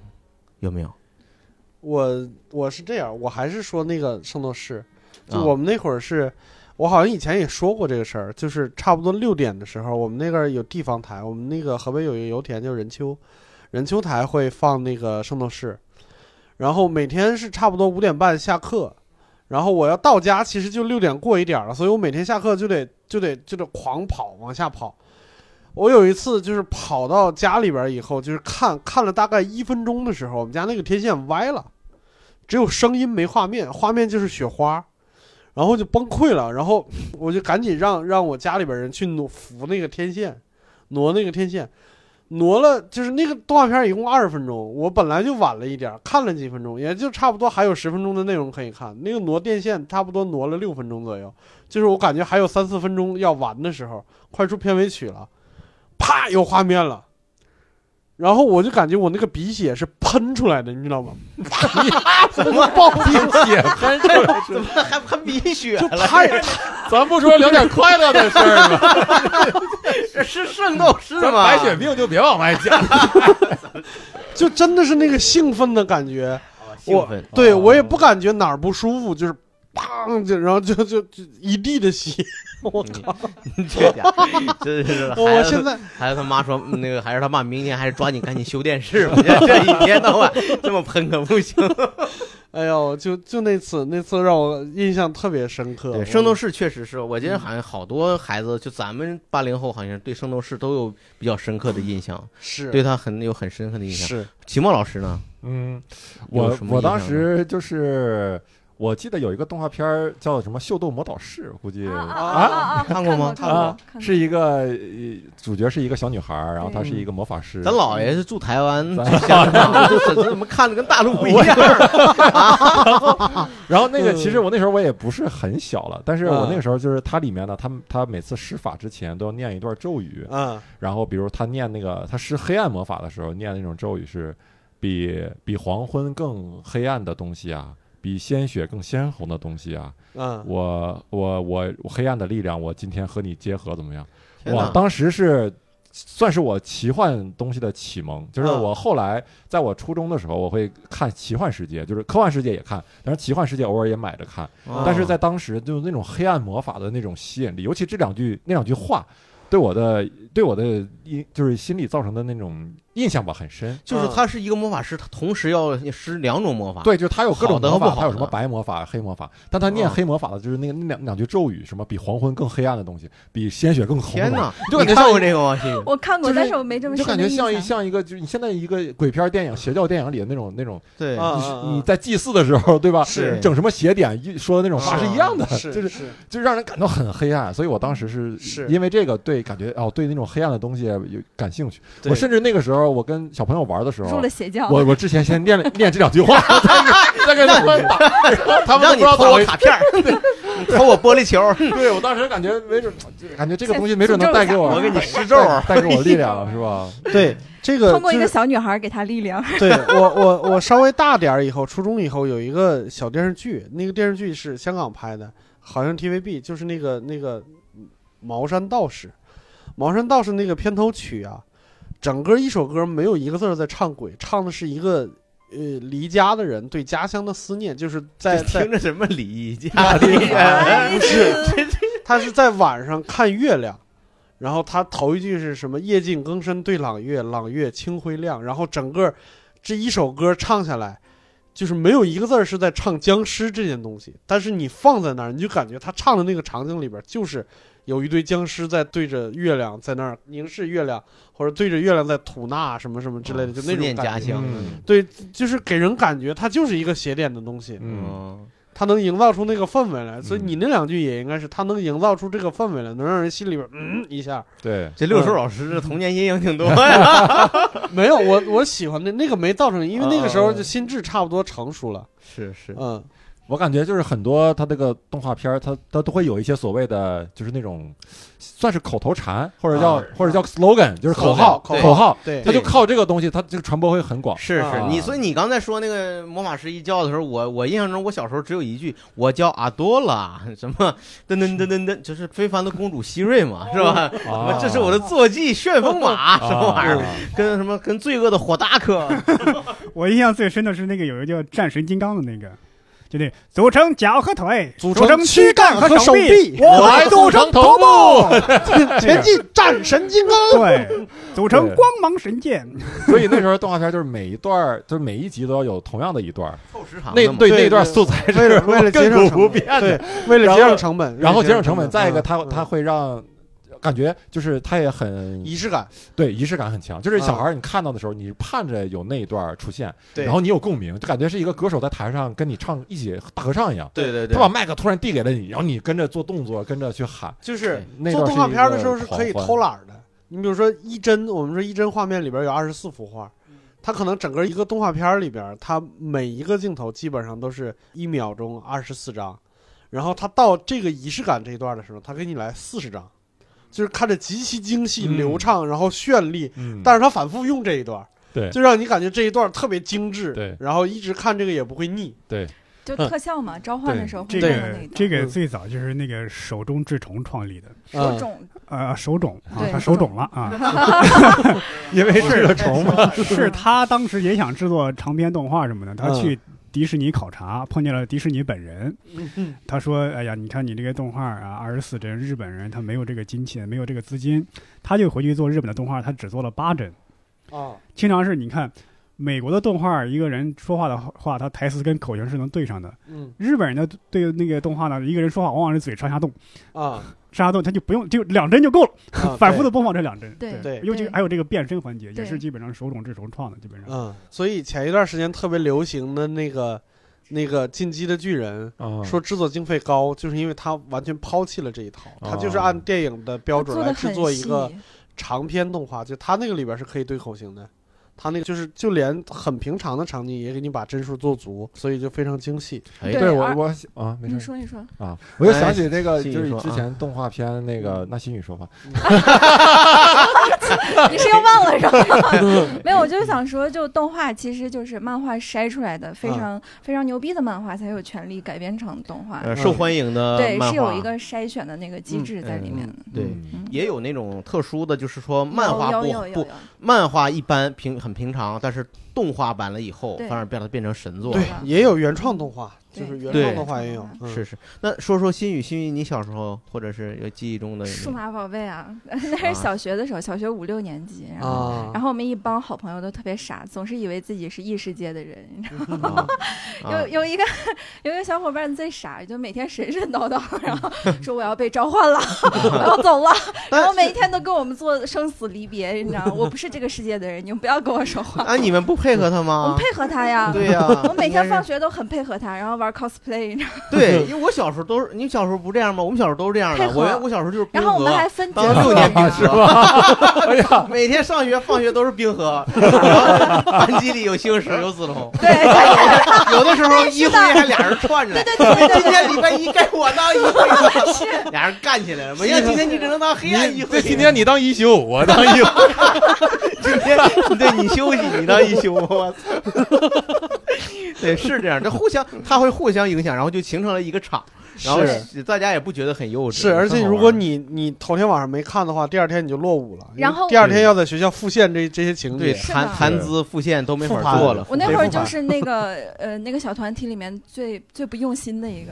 有没有？我我是这样，我还是说那个圣斗士，就啊我们那会儿是，我好像以前也说过这个事儿，就是差不多六点的时候，我们那个儿有地方台，我们那个河北有一个油田叫任丘，任丘台会放那个圣斗士，然后每天是差不多五点半下课，然后我要到家其实就六点过一点了，所以我每天下课就得就得就得狂跑往下跑。我有一次就是跑到家里边以后，就是看看了大概一分钟的时候，我们家那个天线歪了，只有声音没画面，画面就是雪花，然后就崩溃了。然后我就赶紧让让我家里边人去挪扶那个天线，挪那个天线，挪了就是那个动画片一共二十分钟，我本来就晚了一点，看了几分钟，也就差不多还有十分钟的内容可以看。那个挪电线差不多挪了六分钟左右，就是我感觉还有三四分钟要完的时候，快出片尾曲了，啪有画面了。然后我就感觉我那个鼻血是喷出来的，你知道吗？怎么爆鼻血喷出来怎么还喷鼻血就了？太咱不说聊点快乐的事儿吗？这 是圣斗士咱吗？白血病就别往外讲。就真的是那个兴奋的感觉。兴奋，对哦我也不感觉哪儿不舒服，就是砰就然后就就就一地的血。我靠！这家伙真是 我孩子现在孩子他妈说那个，还是他妈明天还是抓紧赶紧修电视吧，这一天到晚这么喷可不行。哎呦，就就那次那次让我印象特别深刻。对，圣斗士确实是，我觉得好像好多孩子，就咱们八零后，好像对圣斗士都有比较深刻的印象，是对他很有很深刻的印象。是齐墨老师呢？嗯，我我当时就是。我记得有一个动画片儿叫什么《秀逗魔导士》，估计啊啊啊啊！看过吗？看过啊，看过。是一个呃主角是一个小女孩儿，然后她是一个魔法师。咱姥 爷是住台湾，咱住香港，这这怎么看的跟大陆不一样？然后那个嗯其实我那时候我也不是很小了，但是我嗯那个时候就是它里面呢，他他每次施法之前都要念一段咒语，嗯。然后比如他念那个他施黑暗魔法的时候念那种咒语是比比黄昏更黑暗的东西啊，比鲜血更鲜红的东西啊，嗯，我我我我黑暗的力量，我今天和你结合怎么样？哇当时是算是我奇幻东西的启蒙，就是嗯我后来在我初中的时候，我会看奇幻世界，就是科幻世界也看，但是奇幻世界偶尔也买着看。哦但是在当时，就那种黑暗魔法的那种吸引力，尤其这两句那两句话，对我的对我的印就是心里造成的那种印象吧很深。就是他是一个魔法师，他同时要施两种魔法。对，就是他有各种魔法，好的和不好他有什么白魔法、黑魔法，但他念哦黑魔法的就是那个那两两句咒语，什么比黄昏更黑暗的东西，比鲜血更红。天哪，就感觉你看过这个吗？我看过，就是但是我没这么就感觉像一像一个，就是你现在一个鬼片电影、邪教电影里的那种那种，对你在祭祀的时候，对吧？是整什么邪典一说的那种话是一样的，是就是是就让人感到很黑暗。所以我当时是是因为这个对感觉哦，对那种黑暗的东西有感兴趣。我甚至那个时候，我跟小朋友玩的时候入了，邪教。我我之前先念了念这两句话，再给 他们打，他们不让你偷。我卡片 偷我玻璃球，对我当时感觉没准，感觉这个东西没准能带给我，我给你施咒带带给我力量，是吧？对这个通过一个小女孩给她力量。对我我我稍微大点儿以后，初中以后有一个小电视剧，那个电视剧是香港拍的，好像 TVB 就是那个那个茅山道士，茅山道士那个片头曲啊，整个一首歌没有一个字在唱鬼，唱的是一个呃离家的人对家乡的思念，就是在在听着什么离家？不是，他是在晚上看月亮，然后他头一句是什么？夜静更深对朗月，朗月清辉亮。然后整个这一首歌唱下来，就是没有一个字是在唱僵尸这件东西，但是你放在那儿，你就感觉他唱的那个场景里边就是有一堆僵尸在对着月亮在那儿凝视月亮，或者对着月亮在吐纳什么什么之类的，就那种感觉。家乡。嗯对，就是给人感觉它就是一个邪典的东西。嗯，嗯，它能营造出那个氛围来，所以嗯你那两句也应该是它能营造出这个氛围来，能让人心里边嗯一下。对，这六叔老师这童年阴影挺多呀。没有我我喜欢的那个没造成，因为那个时候嗯就心智差不多成熟了。是是，嗯，我感觉就是很多他这个动画片儿，它它都会有一些所谓的，就是那种算是口头禅，或者叫、啊或者叫 slogan，就是口号口号口号，对。它就靠这个东西，他这个传播会很广。是是啊，你所以你刚才说那个魔法师一叫的时候，我我印象中我小时候只有一句，我叫阿多拉，什么噔噔噔噔噔，就是非凡的公主希瑞嘛，是吧？什么啊这是我的坐骑旋风马，什么玩意儿？啊跟什么跟罪恶的火达克，我印象最深的是那个有一个叫战神金刚的那个，就那组成脚和腿，组成成躯干和手手臂我来组成头部，前进战神金刚。对，组成光芒神剑。所以那时候动画片就是每一段儿，就是每一集都要有同样的一段，凑时长那对对那段素材是为了为了节省成本。对，为了节省成本，然后节省成成本，再一个它嗯。它会让感觉就是他也很仪式感。对仪式感很强，就是小嗯孩儿你看到的时候，你盼着有那一段儿出现，对，然后你有共鸣，就感觉是一个歌手在台上跟你唱一起大合唱一样。对对对他把麦克突然递给了你，然后你跟着做动作，跟着去喊。就是做动画片的时候是可以偷懒儿的。你比如说一帧，我们说一帧画面里边有二十四幅画，它可能整个一个动画片里边，它每一个镜头基本上都是一秒钟二十四张，然后它到这个仪式感这一段的时候，它给你来四十张，就是看着极其精细、嗯。流畅，然后绚丽，嗯。但是他反复用这一段，对。就让你感觉这一段特别精致，对。然后一直看这个也不会腻。对。就特效嘛，召唤的时候会这用的那个这个最早就是那个手中治虫创立的，嗯手肿，呃，手肿啊，他手肿了啊，因为是个虫嘛。是他当时也想制作长篇动画什么的，他嗯去迪士尼考察，碰见了迪士尼本人，嗯他说：“哎呀，你看你这个动画啊，二十四帧，日本人他没有这个金钱，没有这个资金，他就回去做日本的动画，他只做了八帧。啊，经常是你看美国的动画，一个人说话的话，他台词跟口型是能对上的。嗯。日本人的对那个动画呢，一个人说话往往是嘴上下动，啊，上下动他就不用就两帧就够了，啊 反复的播放这两帧。对。对尤其还有这个变身环节，也是基本上手冢治虫创的，基本上。嗯，所以前一段时间特别流行的那个那个《进击的巨人》，啊。说制作经费高，就是因为他完全抛弃了这一套，他就是按电影的标准来制作一个长篇动画，就他那个里边是可以对口型的。他那个就是就连很平常的场景也给你把帧数做足，所以就非常精细。哎对我我啊没事你说你说，啊，我就想起那个，哎就是之前动画片那个，那新宇说吧，你是又忘了是吧？没有，我就是想说，就动画其实就是漫画筛出来的，非常非常牛逼的漫画才有权利改编成动画。呃受欢迎的对，是有一个筛选的那个机制在里面的。对嗯嗯也有那种特殊的，就是说漫画不不有有有有有漫画一般平很平常，但是动画版了以后对反而变得变成神作。对，也有原创动画，就是原创动画也有。嗯是是，那说说新语，新语，你小时候或者是有记忆中的数码宝贝 啊，那是小学的时候，小学五六年级，然后。啊，然后我们一帮好朋友都特别傻，总是以为自己是异世界的人。你知道吗啊 啊有有一个 有一个小伙伴最傻，就每天神神叨叨，然后说我要被召唤了，我要走了，然后每一天都跟我们做生死离别，你知道吗？我不是这个世界的人，你们不要跟我说话。啊，你们不配合他吗我们？配合他呀，对呀，我每天放学学都很配合他，然后玩 cosplay，对，因为我小时候都是，你小时候不这样吗？我们小时候都是这样的。配合我我小时候就是冰然后我们还分六，年冰是河，吧？哎呀，每天上学放学都是冰河，班级里有星矢有子龙，对对 有的时候一回还俩人串着对。对对对今天礼拜一该我当一回了，俩人干起来了。没想今天你只能当黑暗一回。这今天你当一休，我当一休，今天对你休息，你当一休，我操！对，是这样，这互相他会互相影响，然后就形成了一个场。然后是大家也不觉得很幼稚。是，而且如果你你头天晚上没看的话，第二天你就落伍了，然后第二天要在学校复现这这些情对节。谈谈资复现都没法做了。我那会儿就是那个呃那个小团体里面最最不用心的一个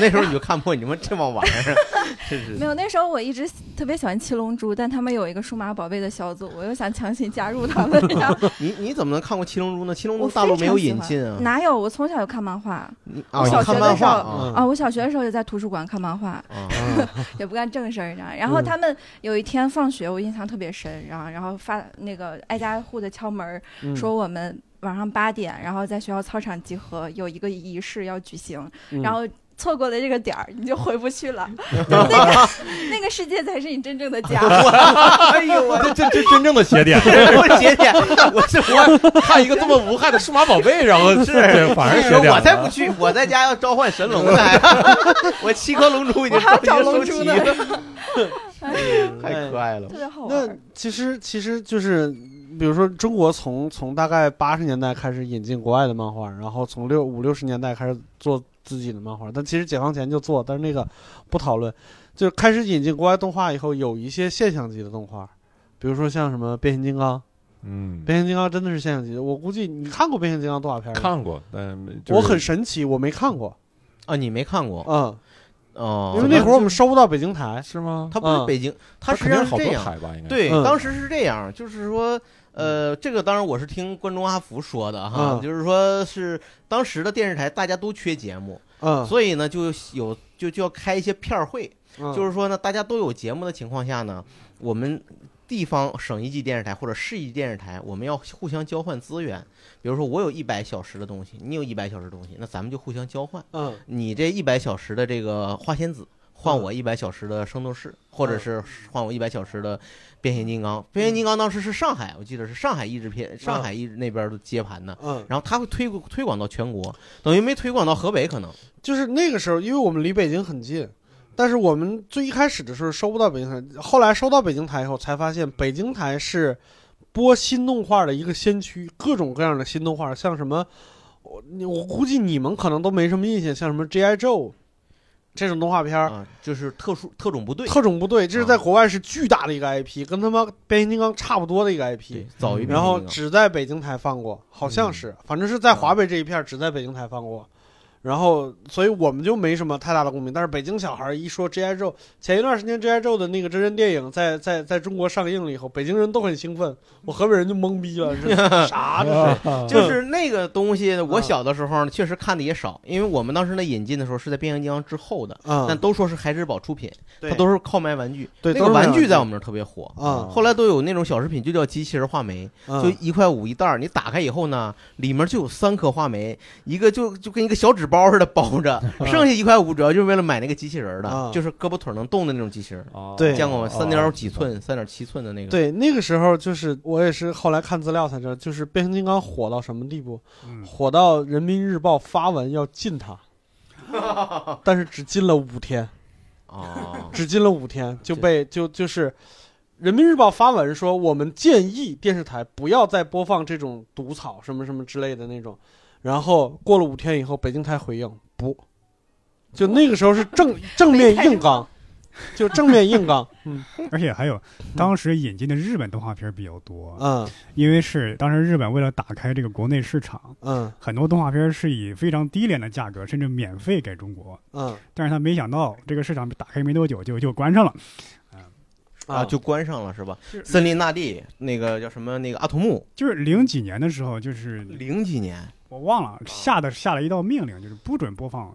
那时候你就看破你们这帮玩意儿，没有，那时候我一直特别喜欢七龙珠，但他们有一个数码宝贝的小组，我又想强行加入他们，你你怎么能看过《七龙珠》呢？《七龙珠》大陆没有引进啊。哪有？我从小就看漫画你啊，我小学的时候啊，我小学的时候就在图书馆看漫画，也不干正事儿，你知道。然后嗯他们有一天放学，我印象特别深，然后然后发那个挨家挨户的敲门说我们晚上八点，然后在学校操场集合，有一个仪式要举行，嗯然后。错过了这个点儿，你就回不去了。那个那个世界才是你真正的家。哎呦我这这这真正的邪点，我节点，我是我看一个这么无害的数码宝贝，然后是 对反而我才不去，我在家要召唤神龙呢，我七颗龙珠已经找龙珠了，哎太可爱了特。别好那。其实其实就是，比如说中国从从大概八十年代开始引进国外的漫画，然后从六五六十年代开始做自己的漫画，但其实解放前就做，但是那个不讨论。就是开始引进国外动画以后，有一些现象级的动画，比如说像什么变形金刚，嗯，变形金刚真的是现象级的。我估计你看过变形金刚动画片吗？看过，但就是我很神奇，我没看过。啊，你没看过嗯，哦？因为那会儿我们收不到北京台。是吗？他不是嗯北京，他实肯定是好际上是这样。台吧，应该对，嗯当时是这样，就是说，呃，这个当然我是听观众阿福说的哈，嗯。就是说是当时的电视台大家都缺节目，嗯，所以呢就有就就要开一些片儿会，嗯。就是说呢大家都有节目的情况下呢，我们地方省一级电视台或者市一级电视台，我们要互相交换资源。比如说我有一百小时的东西，你有一百小时的东西，那咱们就互相交换。嗯。你这一百小时的这个花仙子，换我一百小时的圣斗士，或者是换我一百小时的变形金刚。变形金刚当时是上海，我记得是上海译制片，上海译制那边的接盘的。嗯，然后他会推推广到全国，等于没推广到河北可能。就是那个时候，因为我们离北京很近，但是我们最一开始的时候收不到北京台，后来收到北京台以后，才发现北京台是播新动画的一个先驱，各种各样的新动画，像什么，我我估计你们可能都没什么印象，像什么 G.I. Joe 这种动画片儿。啊，就是特殊特种部队，特种部队，这是在啊国外是巨大的一个 IP，跟他妈变形金刚差不多的一个 IP。，早于变然后只在北京台放过，好像是，反正是在华北这一片儿只在北京台放过。然后，所以我们就没什么太大的共鸣。但是北京小孩一说 G.I. Joe，前一段时间 G.I. Joe 的那个真人电影在在在中国上映了以后，北京人都很兴奋，我河北人就懵逼了，这 啥这是？就是那个东西，我嗯小的时候呢确实看的也少，因为我们当时那引进的时候是在变形金刚之后的，但嗯，都说是孩之宝出品，它都是靠卖玩具。对那个玩具具在我们这儿特别火，啊后来都有那种小食品，就叫机器人画眉，嗯就一块五一袋儿，你打开以后呢，里面就有三颗话梅，一个就就跟一个小纸包似的包着，剩下一块五主要就是为了买那个机器人的嗯，就是胳膊腿能动的那种机器人，哦。对见过吗？三点几寸、三点七寸的那个，对，那个时候就是我也是后来看资料才知道，就是变形金刚火到什么地步，嗯，火到人民日报发文要禁它，但是只禁了五天。哦，只禁了五天就被就就是，人民日报发文说我们建议电视台不要再播放这种毒草什么什么之类的那种，然后过了五天以后，北京台回应不，就那个时候是 正正面硬刚，就正面硬刚，嗯 而且还有当时引进的日本动画片比较多，嗯因为是当时日本为了打开这个国内市场，嗯很多动画片是以非常低廉的价格，甚至免费给中国。嗯但是他没想到这个市场打开没多久就就关上了。啊，就关上了是吧？是森林大地那个叫什么？那个阿童木，就是零几年的时候，就是零几年我忘了下的下了一道命令，就是不准播放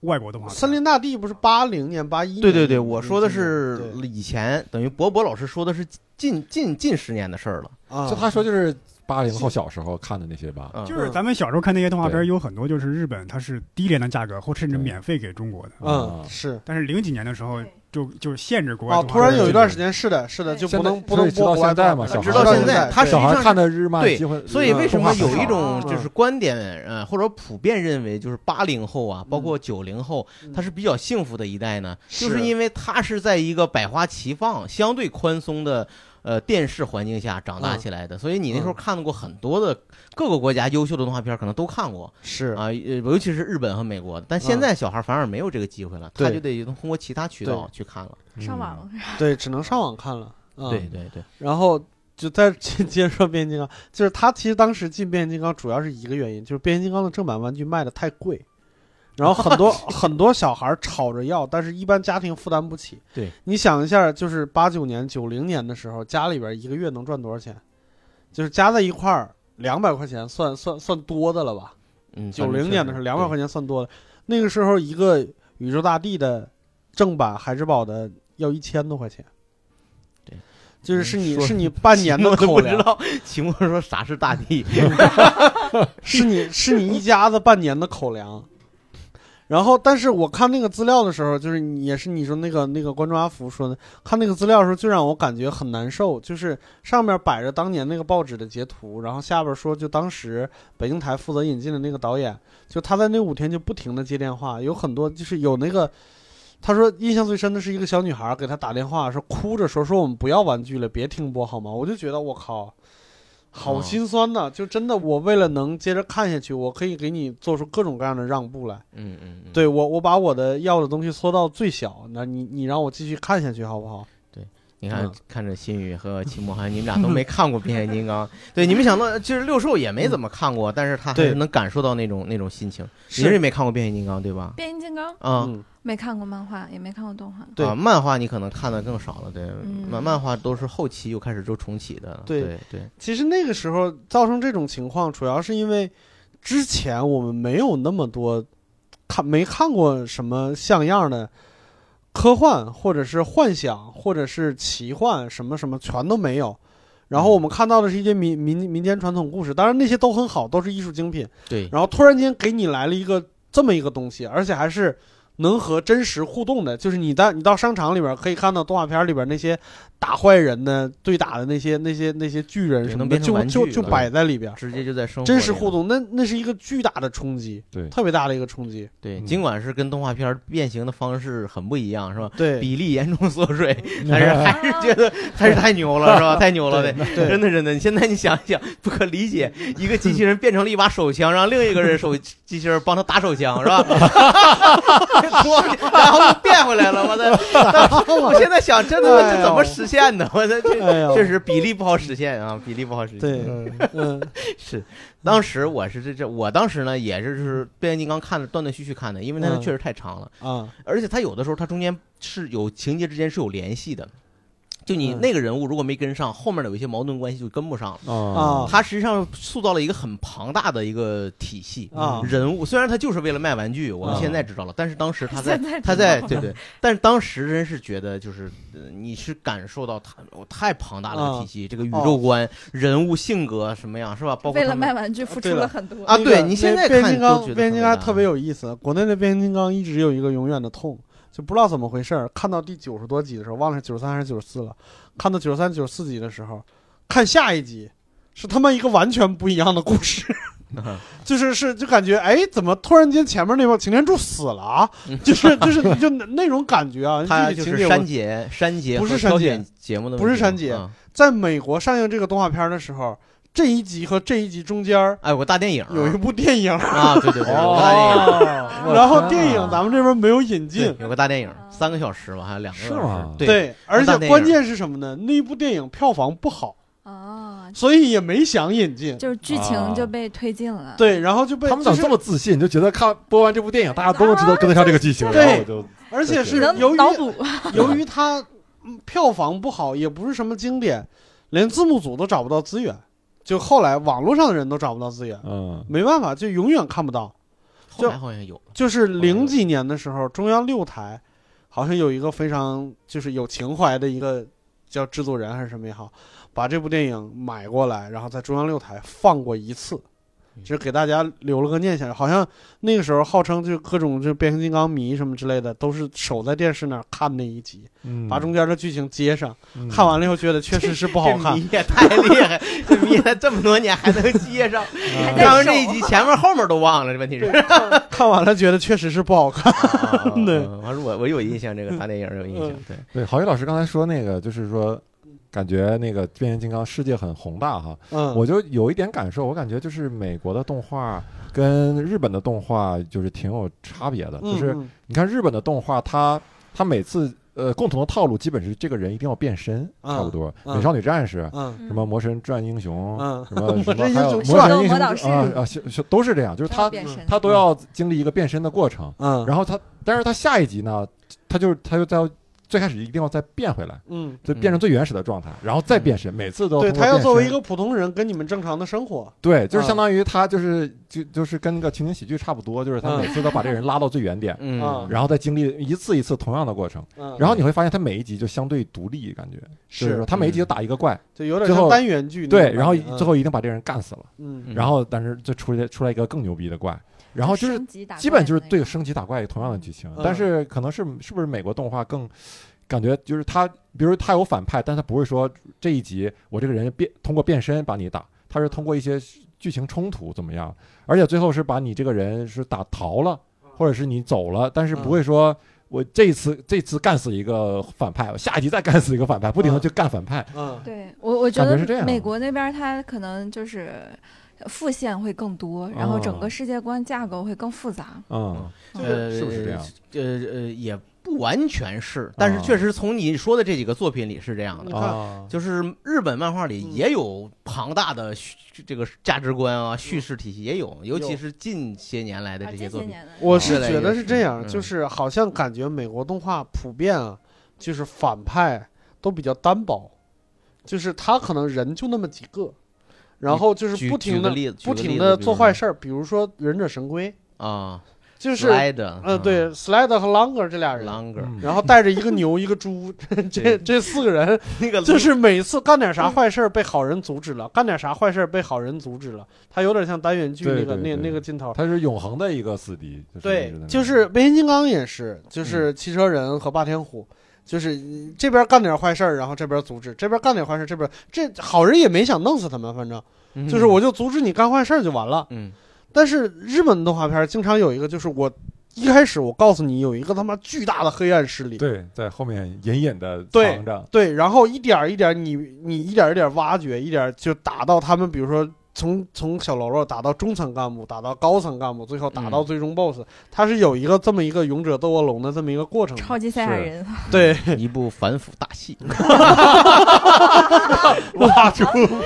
外国动画片。森林大地不是八零年八一年？对对对，我说的是以前，等于博博老师说的是近近近十年的事儿了。啊，就他说就是八零后小时候看的那些吧，嗯就是咱们小时候看那些动画片，有很多就是日本它是低廉的价格，或甚至免费给中国的。嗯是但是零几年的时候就就是限制国外。突然有一段时间是的是的，就不能不能播国外现在嘛小直到现在，他实际上小孩看的日漫对机会，所以为什么有一种嗯就是观点，呃，或者普遍认为，就是八零后啊，包括九零后，嗯他是比较幸福的一代呢？就是因为他是在一个百花齐放、相对宽松的呃电视环境下长大嗯。起来的，所以你那时候嗯。看过很多的各个国家优秀的动画片，可能都看过。是。啊，呃尤其是日本和美国。的。但现在小孩反而没有这个机会了，他就得通过其他渠道去看了。上网了，对，只能上网看了。嗯、对，对对，然后就再接 接着说变形金刚，就是他其实当时进变形金刚主要是一个原因，就是变形金刚的正版玩具卖的太贵，然后很多 很多小孩吵着要，但是一般家庭负担不起。对，你想一下，就是八九年、九零年的时候，家里边一个月能赚多少钱？就是加在一块儿两百块钱算算算多的了吧？嗯，九零年的时候，两百块钱，算多的。那个时候，一个宇宙大帝的正版海之宝的要一千多块钱。对，就是是你是你半年的口粮，不知道齐墨说啥是大地，是你是你一家子半年的口粮。然后，但是我看那个资料的时候，就是也是你说那个那个关注阿福说的，看那个资料的时候，就让我感觉很难受。就是上面摆着当年那个报纸的截图，然后下边说，就当时北京台负责引进的那个导演，就他在那五天就不停的接电话，有很多就是有那个，他说印象最深的是一个小女孩给他打电话，说哭着说说我们不要玩具了，别停播好吗？我就觉得我靠，好哦心酸呐！就真的我为了能接着看下去，我可以给你做出各种各样的让步来。嗯嗯嗯，对我，我把我的要的东西缩到最小，那你你让我继续看下去好不好？对你看嗯，看着新宇和秦墨涵，你们俩都没看过变形金刚，对，你没想到，其实六兽也没怎么看过，但是他还是能感受到那种那种心情。是你是没看过变形金刚对吧？变形金刚啊嗯，没看过漫画，也没看过动画。对。啊，漫画你可能看的更少了，对，嗯。漫漫画都是后期又开始就重启的，对。对对，其实那个时候造成这种情况，主要是因为之前我们没有那么多看没看过什么像样的科幻，或者是幻想，或者是奇幻，什么什么全都没有。然后我们看到的是一些民民民间传统故事，当然那些都很好，都是艺术精品。对，然后突然间给你来了一个这么一个东西，而且还是能和真实互动的，就是你到你到商场里边可以看到动画片里边那些打坏人的对打的那些那些那些巨人什么的，就就就摆在里边，直接就在生活。真实互动，那那是一个巨大的冲击，对特别大的一个冲击，对，嗯尽管是跟动画片变形的方式很不一样，是吧？对比例严重缩水，但是还是觉得 还是太牛了，是吧？太牛了，对，对真的真的。你现在你想一想，不可理解，一个机器人变成了一把手枪，让另一个人手机器人帮他打手枪，是吧？然后又变回来了，我的，我现在想，真的这怎么实现的？我的这哎呀，确实比例不好实现啊，比例不好实现。对嗯嗯 是，当时我是这这，我当时呢也是就是变形金刚看的断断续续看的，因为它嗯确实太长了，啊而且它有的时候它中间是有情节之间是有联系的。就你嗯。那个人物如果没跟上，后面的有一些矛盾关系就跟不上了。啊。它实际上塑造了一个很庞大的一个体系，啊。人物虽然他就是为了卖玩具，我们啊。现在知道了，但是当时他在 在他在对对，但是当时真是觉得就是呃你是感受到他太庞大了的体系，这个宇宙观、人物性格什么样是吧？包括为了他们卖玩具付出对了。了很多。啊，那个对你现在看变形金刚变形金刚特别有意思，国内的变形金刚一直有一个永远的痛，就不知道怎么回事儿。看到第九十多集的时候，忘了是九十三还是九十四了。看到九十三、九十四集的时候，看下一集是他妈一个完全不一样的故事，就是是就感觉哎，怎么突然间前面那帮擎天柱死了啊？就是就是就那那种感觉啊，他就是删节删节不是和删节节目的不是删节啊在美国上映这个动画片的时候，这一集和这一集中间儿哎，有个大电影有一部电影，啊，对对对，有个大电影。哦然后电影咱们这边没有引进对，。有个大电影，三个小时吧，还有两个小时是吗。对，而且关键是什么呢？那部电影票房不好，哦，所以也没想引进。就是剧情就被推进了。，对，然后就被他们怎么就是这么自信？就觉得看播完这部电影，大家都能知道跟得上这个剧情，对然后我就而且你能是由于脑补。由于它嗯票房不好，也不是什么经典，连字幕组都找不到资源，就后来网络上的人都找不到资源，嗯没办法，就永远看不到。后来好像有了。就是零几年的时候，中央六台好像有一个非常就是有情怀的一个叫制作人还是什么也好，把这部电影买过来，然后在中央六台放过一次，就是给大家留了个念想。好像那个时候号称就各种就变形金刚迷什么之类的，都是守在电视那儿看那一集，嗯，把中间的剧情接上。嗯看完了以后觉得确实是不好看你，也太厉害，这迷了这么多年还能接上，还在看完这一集前面后面都忘了，这问题是。看完了觉得确实是不好看。对完了我我有印象，这个大电影有印象，对，对，郝宇老师刚才说那个，就是说感觉那个变形金刚世界很宏大哈，嗯，我就有一点感受，我感觉就是美国的动画跟日本的动画就是挺有差别的，就是嗯。你看日本的动画，它它每次呃共同的套路基本是这个人一定要变身，嗯差不多。嗯。美少女战士，嗯。什么魔神转英雄，嗯。什么 魔什么还有神英雄魔神英雄魔导士啊啊，都是这样，就是他他都要经历一个变身的过程，嗯，然后他但是他下一集呢，他就是他就在最开始一定要再变回来。嗯，就变成最原始的状态，然后再变身，每次都对他要作为一个普通人跟你们正常的生活，对，就是啊。相当于他就是就就是跟个情景喜剧差不多，就是他嗯。每次都把这人拉到最原点，嗯。啊。然后再经历一次一次同样的过程，嗯，然后你会发现他每一集就相对独立，感觉就是他每一集就打一个怪，就有点像单元剧对，然后嗯最后一定把这人干死了，嗯。嗯然后但是就出来出来一个更牛逼的怪，然后就是基本就是对升级打怪同样的剧情嗯，但是可能是是不是美国动画更感觉就是他，比如他有反派，但他不会说这一集我这个人变通过变身把你打，他是通过一些剧情冲突怎么样，而且最后是把你这个人是打逃了，或者是你走了，但是不会说。我这一次这次干死一个反派，我下一集再干死一个反派，不停的去干反派。嗯。对我，我觉得是这样。美国那边他可能就是副线会更多，然后整哦个世界观架构会更复杂。嗯，呃，是不是这样？呃呃，也不完全是，但是确实从你说的这几个作品里是这样的。就是日本漫画里嗯也有庞大的叙这个价值观啊、叙事体系也有，尤其是近些年来的啊这些作品。我是觉得是这样，嗯就是好像感觉美国动画普遍啊，就是反派都比较单薄，就是他可能人就那么几个，然后就是不停的不停的做坏事儿，比如说忍者神龟，啊，就是呃对，Slide 和 Longer 这俩人然后带着一个牛一个猪，这这四个人 那个就是每次干点啥坏事儿被好人阻止了，干点啥坏事儿被好人阻止了，他有点像单元剧那个那那个镜头。他是永恒的一个死敌。就是对就是变形金刚也是，就是汽车人和霸天虎，就是这边干点坏事儿，然后这边阻止，这边干点坏事儿，这边这好人也没想弄死他们，反正就是我就阻止你干坏事儿就完了。嗯但是日本动画片经常有一个，就是我一开始我告诉你有一个他妈巨大的黑暗势力，对，在后面隐隐的藏着。对，然后一点一点你你一点一点挖掘，一点就打到他们，比如说从从小喽啰打到中层干部，打到高层干部，最后打到嗯最终 BOSS，、他是有一个这么一个勇者斗恶龙的这么一个过程的。超级赛亚人，对，一部反腐大戏，挖出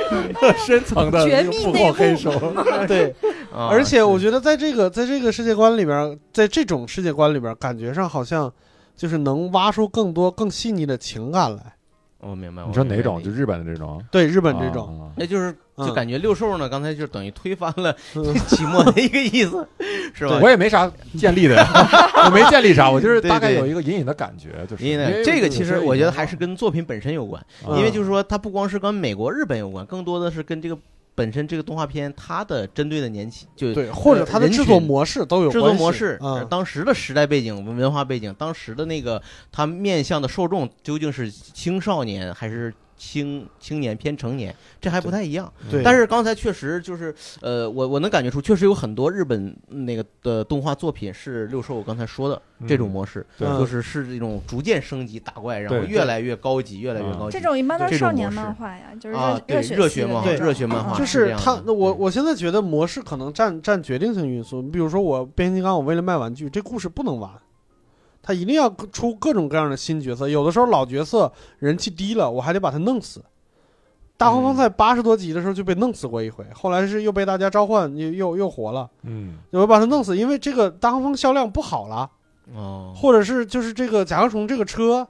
深层的幕后黑手。对，啊而且我觉得在这个在这个世界观里边，在这种世界观里边，感觉上好像就是能挖出更多更细腻的情感来。我明白。你说哪种？就日本的这种？对日本这种，啊那就是就嗯感觉六兽呢，刚才就等于推翻了嗯期末的一个意思，是吧？我也没啥建立的呀，我没建立啥，我就是大概有一个隐隐的感觉，就是这个其实我觉得还是是跟作品本身有关，嗯因为就是说它不光是跟美国、日本有关，更多的是跟这个本身这个动画片它的针对的年轻就对，或者它的制作模式都有制作模式，嗯，当时的时代背景、文化背景，当时的那个它面向的受众究竟是青少年还是青青年偏成年，这还不太一样。对，但是刚才确实就是，呃，我我能感觉出，确实有很多日本那个的动画作品是六兽我刚才说的这种模式，就是是这种逐渐升级打怪，然后越来越高级，越来越嗯高级。这种一般都是这种少年模式。漫画呀，就是啊对血热血漫画热血漫画嗯就是是它，这样的。那我我现在觉得模式可能占占决定性因素。你比如说我变形金刚，我为了卖玩具，这故事不能完，它一定要出各种各样的新角色。有的时候老角色人气低了，我还得把他弄死。大黄蜂嗯在八十多集的时候就被弄死过一回，后来是又被大家召唤，又又又活了。嗯我把他弄死，因为这个大黄蜂销量不好了，哦，或者是就是这个甲壳虫这个车，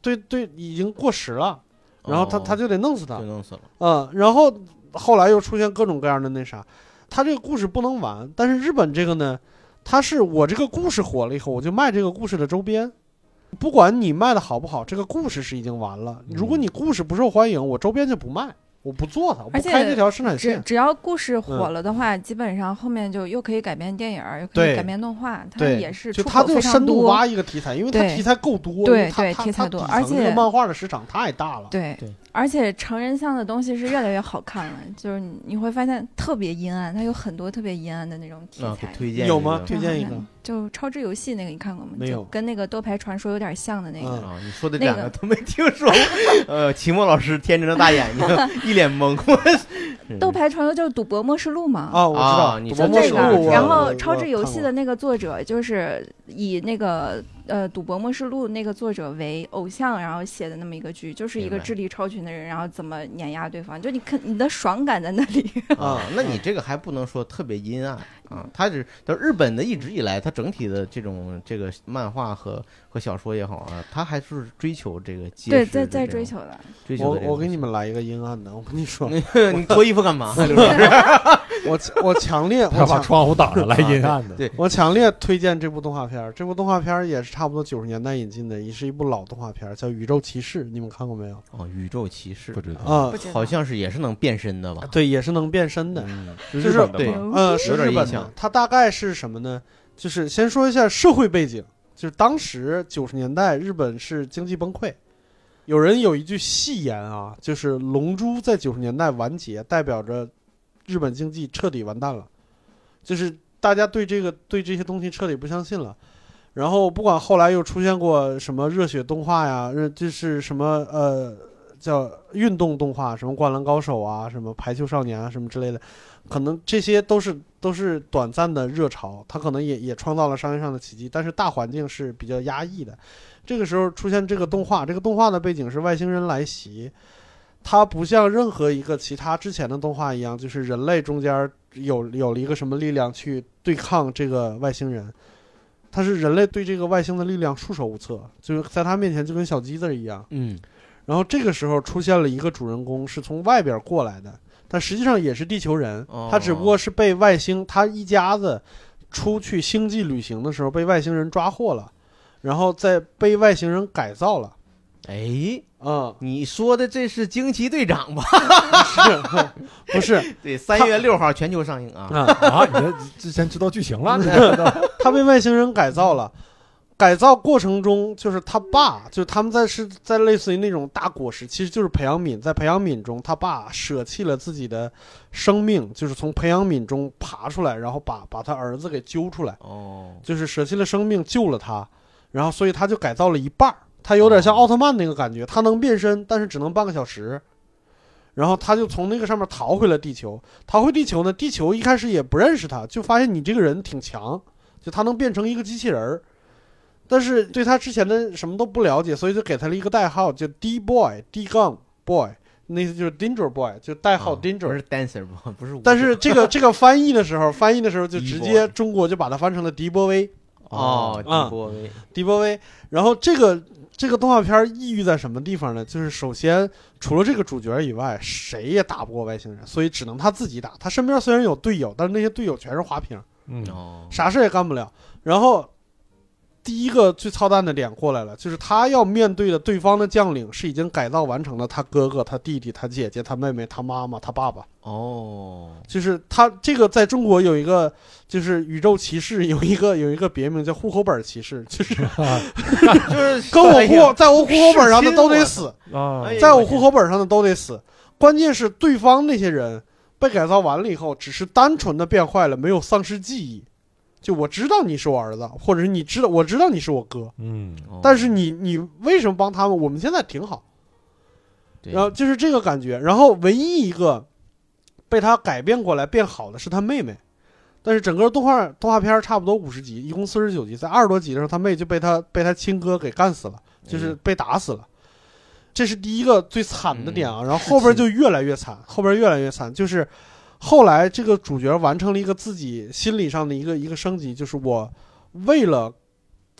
对对已经过时了，然后他哦他就得弄死他。就弄死了。嗯，然后后来又出现各种各样的那啥，他这个故事不能完，但是日本这个呢，它是我这个故事火了以后，我就卖这个故事的周边，不管你卖的好不好，这个故事是已经完了。如果你故事不受欢迎，我周边就不卖。我不做它，我不开这条生产线。只要故事火了的话，基本上后面就又可以改编电影，又可以改编动画，它对，也是就它就出口非常多。深度挖一个题材，因为它题材够多，对它对它它题材多而底层这个且漫画的市场太大了。对对而且成人向的东西是越来越好看了，就是你会发现特别阴暗，它有很多特别阴暗的那种题啊，给材。推荐有吗推荐一个就超智游戏那个你看过吗？没有就跟那个斗牌传说有点像的那个。嗯啊，你说的那个两个都没听说过。呃，秦墨老师天真的大眼睛，一脸懵。嗯斗牌传说就是《赌博默示录》嘛。哦，我知道，啊你赌就博默示录，这个，然后超智游戏的那个作者就是以那个呃《赌博默示录》那个作者为偶像，然后写的那么一个剧，就是一个智力超群的人，然后怎么碾压对方，就你看你的爽感在那里。啊，那你这个还不能说特别阴暗啊，它只就日本的一直以来，它整体的这种这个漫画和和小说也好啊，它还是追求这个结对，实在在的追求的。追求我我给你们来一个阴暗的，我跟你说，你脱衣服干嘛？刘老师我我强烈 他把窗户挡上来阴暗的。对我强烈推荐这部动画片儿。这部动画片儿也是差不多九十年代引进的，也是一部老动画片儿，叫《宇宙骑士》，你们看过没有？哦，宇宙骑士不知道，啊好像是也是能变身的吧？对，也是能变身的。嗯，就是对日本的吗？牛呃，逼是日本它大概是什么呢？就是先说一下社会背景，就是当时九十年代日本是经济崩溃。有人有一句戏言啊，就是《龙珠》在九十年代完结，代表着日本经济彻底完蛋了，就是大家对这个对这些东西彻底不相信了。然后不管后来又出现过什么热血动画呀，热就是什么呃叫运动动画，什么灌篮高手啊，什么排球少年啊，什么之类的，可能这些都是都是短暂的热潮，它可能也也创造了商业上的奇迹，但是大环境是比较压抑的。这个时候出现这个动画，这个动画的背景是外星人来袭，它不像任何一个其他之前的动画一样，就是人类中间有有了一个什么力量去对抗这个外星人，它是人类对这个外星的力量束手无策，就是在他面前就跟小鸡子一样。嗯，然后这个时候出现了一个主人公是从外边过来的，但实际上也是地球人，哦他只不过是被外星，他一家子出去星际旅行的时候被外星人抓获了，然后再被外星人改造了。哎，嗯，你说的这是惊奇队长吧？不是 对，三月六号全球上映啊。啊，啊，你这之前知道剧情了？你 他被外星人改造了。改造过程中，就是他爸，就是他们在是在类似于那种大果实，其实就是培养皿。在培养皿中，他爸舍弃了自己的生命，就是从培养皿中爬出来，然后把把他儿子给揪出来，哦，就是舍弃了生命救了他，然后所以他就改造了一半儿。他有点像奥特曼那个感觉，他能变身，但是只能半个小时。然后他就从那个上面逃回了地球。逃回地球呢，地球一开始也不认识他，就发现你这个人挺强，就他能变成一个机器人儿。但是对他之前的什么都不了解，所以就给他了一个代号，叫 D Boy D Gun Boy，那意思就是 Danger Boy，就代号啊 Danger。不是 dancer 不 不是，但是这个 这个翻译的时候，翻译的时候就直接中国就把它翻成了迪波威。哦，啊迪波威迪波威。然后这个这个动画片抑郁在什么地方呢？就是首先除了这个主角以外，谁也打不过外星人，所以只能他自己打。他身边虽然有队友，但是那些队友全是花瓶，嗯，哦，啥事也干不了。然后第一个最操蛋的点过来了，就是他要面对的对方的将领是已经改造完成了他哥哥、他弟弟、他姐姐、他妹妹、他妈妈、他爸爸。哦，就是他这个在中国有一个，就是宇宙骑士有一个 有一个别名叫户口本骑士，就是 就是跟我哎呀户在我户口本上的都得死，啊在我户口本上的都得死。关键是对方那些人被改造完了以后，只是单纯的变坏了，没有丧失记忆。就我知道你是我儿子，或者是你知道我知道你是我哥，嗯，哦但是你你为什么帮他们？我们现在挺好。对然后就是这个感觉。然后唯一一个被他改变过来变好的是他妹妹，但是整个动画动画片差不多五十集，一共四十九集，在二十多集的时候，他妹就被他被他亲哥给干死了，就是被打死了。这是第一个最惨的点啊，嗯然后后边就越来越惨，后边越来越惨，就是后来这个主角完成了一个自己心理上的一个一个升级，就是我为了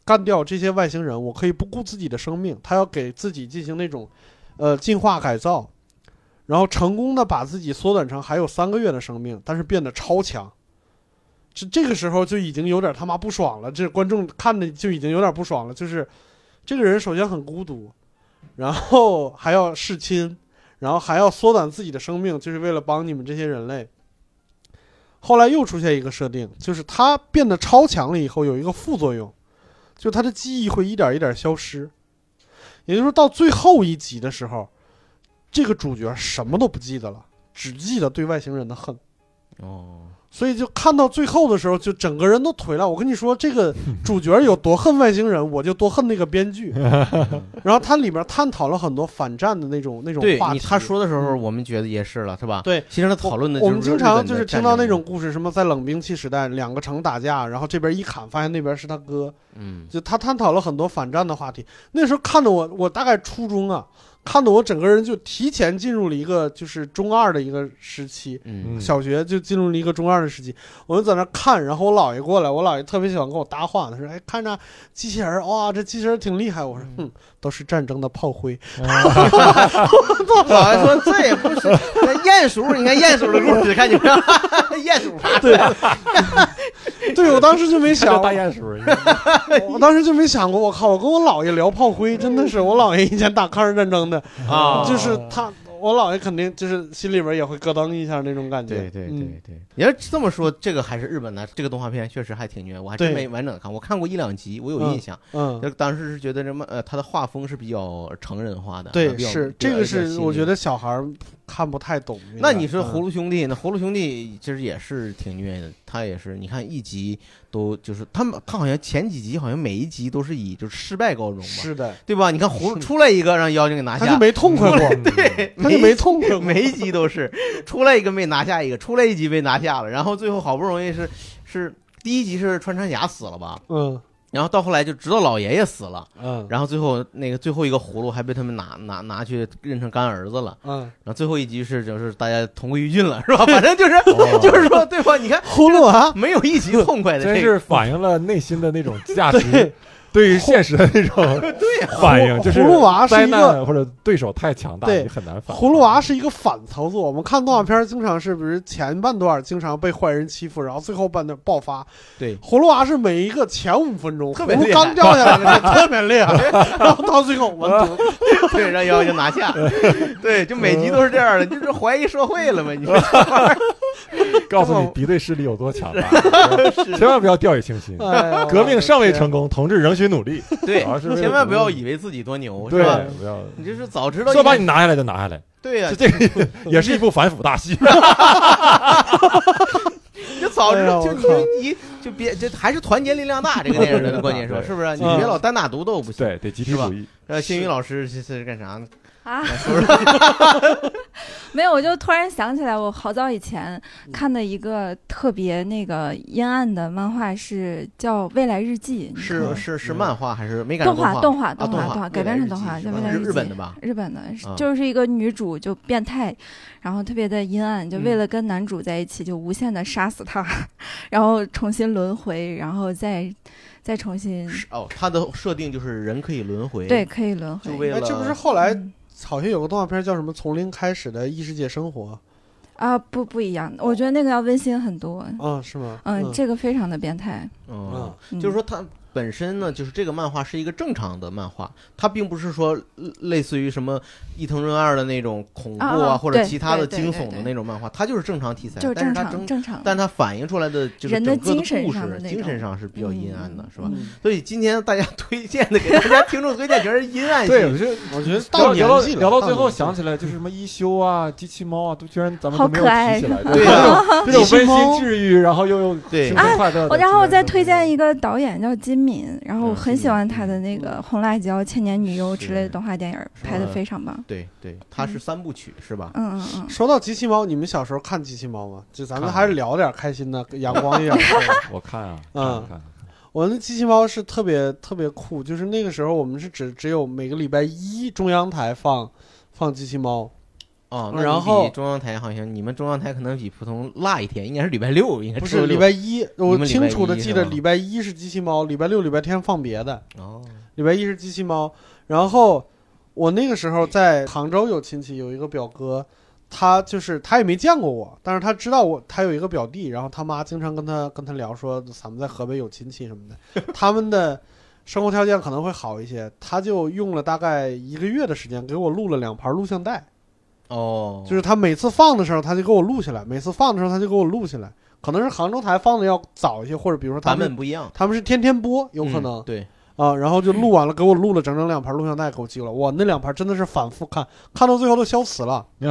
干掉这些外星人，我可以不顾自己的生命，他要给自己进行那种呃进化改造，然后成功的把自己缩短成还有三个月的生命，但是变得超强。这这个时候就已经有点他妈不爽了，这观众看的就已经有点不爽了。就是这个人首先很孤独，然后还要弑亲，然后还要缩短自己的生命，就是为了帮你们这些人类。后来又出现一个设定，就是他变得超强了以后有一个副作用，就他的记忆会一点一点消失。也就是说到最后一集的时候，这个主角什么都不记得了，只记得对外星人的恨。哦，所以就看到最后的时候，就整个人都颓了。我跟你说，这个 主角有多恨外星人，我就多恨那个编剧。然后它里面探讨了很多反战的那种那种话题。他说的时候，嗯我们觉得也是了，是吧？对，其实他讨论的我们经常就是听到那种故事，什么在冷兵器时代，两个城打架，然后这边一砍，发现那边是他哥。本的战争，就他探讨了很多反战的话题。那时候看的我，我大概初中啊，看的我整个人就提前进入了一个就是中二的一个时期。小学就进入了一个中二的时期，我就在那看，然后我姥爷过来，我姥爷特别喜欢跟我搭话，他说：“哎，看着机器人儿，哇，这机器人挺厉害。”我说：“嗯，都是战争的炮灰。姥爷说这也不是那鼹鼠，你看鼹鼠的故事，看见没有？鼹鼠爬出来了，” 对，我当时就没想叫，大鼹鼠，我当时就没想过，我靠，我跟我姥爷聊炮灰，真的是我姥爷以前打抗日战争的，啊就是他，我姥爷肯定就是心里边也会咯噔一下那种感觉。对对嗯对对，你要这么说，这个还是日本的这个动画片确实还挺虐，我还真没完整的看，我看过一两集，我有印象。嗯，就当时是觉得什么呃，他的画风是比较成人化的，对，是这个是我觉得小孩儿看不太懂。那你说嗯葫芦兄弟，那葫芦兄弟其实也是挺虐的，他也是，你看一集都就是他们，他好像前几集好像每一集都是以就是失败告终吧，是的，对吧？你看葫芦出来一个让妖精给拿下，他就没痛快过，对，他就没痛快过。每一集都是出来一个没拿下一个，出来一集被拿下了，然后最后好不容易是是第一集是穿山甲死了吧，嗯然后到后来就直到老爷爷死了，嗯然后最后那个最后一个葫芦还被他们拿拿拿去认成干儿子了。嗯，然后最后一集是就是大家同归于尽了，是吧？反正就是、哦就是说，对吧？你看葫芦啊没有一集痛快的，真这个是反映了内心的那种价值，对于现实的那种 反应，就是葫芦娃是灾一个或者对手太强大，你很难反。葫芦娃是一个反操作。我们看动画片经常是，比如前半段经常被坏人欺负，然后最后半段爆发。对葫芦娃是每一个前五分钟特别厉害刚掉下来的时候 特别厉害，然后到最后完犊子。对让妖精拿下，对，就每集都是这样的，就是怀疑社会了嘛？你说告诉你敌对势力有多强大，千万不要掉以轻心。革命尚未成功，同志仍需努力。对千万不要以为自己多牛，是吧？，不要你就是早知道说把你拿下来就拿下来，对呀、这这个 也是一部反腐大戏。就早知道就你你就别这还是团结力量大，这个电影的关键说对是不是？你嗯别老单打独斗不行。对，得集体主义。呃，星宇老师这是干啥呢？啊，来说说。没有，我就突然想起来，我好早以前嗯看的一个特别那个阴暗的漫画，是叫《未来日记》，是是是漫画还是没改动画动画动画动画画改编成动画，叫《未来日记》。日本的吧？日本的，就是一个女主就变态，然后特别的阴暗，就嗯为了跟男主在一起，就无限的杀死他，然后重新轮回，然后再再重新哦，它的设定就是人可以轮回，对，可以轮回。就为了哎，这不是后来嗯好像有个动画片叫什么《从零开始的异世界生活啊，不不一样，我觉得那个要温馨很多。》啊？是吗？嗯，这个非常的变态。嗯，嗯就是说它本身呢，就是这个漫画是一个正常的漫画，它并不是说呃类似于什么伊藤润二的那种恐怖啊啊或者其他的惊悚的那种漫画，它就是正常题材，就是正常但是它正，常。但它反映出来的就是人的整个精神故事精神上是比较阴暗的，是吧？嗯所以今天大家 推荐的给大家听众推荐全是阴暗对，我，觉得我觉得聊到聊到，聊到最后，想起来就是什么一休啊、机器猫啊，都居然咱们都没有提起来。对这啊种这种温馨治愈，然后又又对快乐的。然后我再推荐一一个导演叫金敏，然后我嗯很喜欢他的那个《红辣椒》《千年女优》之类的动画电影，拍的非常棒。对对，它是三部曲是吧？嗯嗯嗯，说到机器猫，你们小时候看机器猫吗？就咱们还是聊点开心的、阳光一点的事。我看啊，嗯我那机器猫是特别特别酷，就是那个时候我们是只只有每个礼拜一中央台放放机器猫，哦，那然后中央台好像你们中央台可能比普通落一天，应该是礼拜六，应该不是礼拜一，我清楚的记得礼拜一是机器猫，礼拜六、礼拜天放别的。哦，礼拜一是机器猫，然后我那个时候在杭州有亲戚，有一个表哥，他就是他也没见过我，但是他知道我，他有一个表弟，然后他妈经常跟他跟他聊说咱们在河北有亲戚什么的，他们的生活条件可能会好一些，他就用了大概一个月的时间给我录了两盘录像带，哦，就是他每次放的时候他就给我录下来，每次放的时候他就给我录下来。可能是杭州台放的要早一些，或者比如说他版们本不一样，他们是天天播，有可嗯能、对，啊，然后就录完了，给我录了整整两盘录像带给我寄过来。哇，那两盘真的是反复看，看到最后都消磁了。是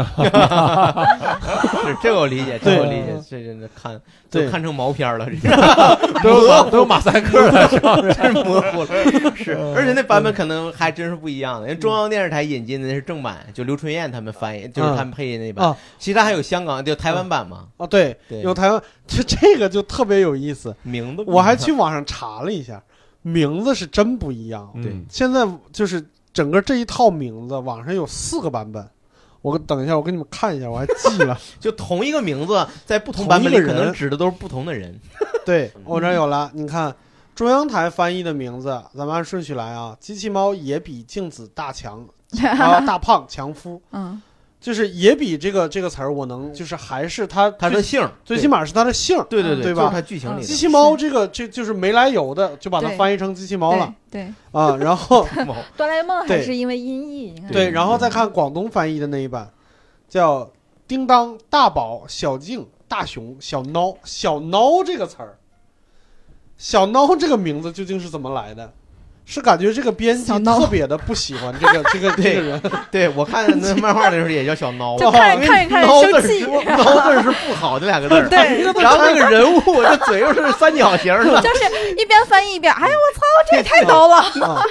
这个我理解，这个我理解，这真的看对都看成毛片了，这 都有都有马赛克了，是吧？真是模糊了。是，而且那版本可能还真是不一样的。因为中央电视台引进的那是正版，就刘春燕他们翻译，就是他们配音那版啊。其他还有香港就台湾版嘛，啊，对，对有台湾，就这个就特别有意思。名字不一样我还去网上查了一下，名字是真不一样。嗯对现在就是整个这一套名字，网上有四个版本。我等一下，我给你们看一下，我还记了。就同一个名字，在不同版本里可能指的都是不同的人。对我这有了，你看中央台翻译的名字，咱们按顺序来啊。机器猫也比镜子大强，啊大胖强夫，嗯，就是也比这个这个词儿，我能就是还是他最他的姓儿，最起码是他的姓儿。对对对吧就是他剧情里的机器猫这个这就是没来由的，就把它翻译成机器猫了对，对，啊。然后 哆啦 A 梦还是因为音译，你看，对，然后再看广东翻译的那一版，叫叮当、大宝、小静、大熊、小孬。小孬这个词儿，小孬这个名字究竟是怎么来的？是感觉这个编辑特别的不喜欢这个 这个这个人，对我看那漫画的时候也叫小孬，就看因为看孬字生气。是 孬字是不好的两个字。对，然后那个人物这嘴又是三角形的，就是一边翻译一边，哎呀，我操，这也太孬了。啊，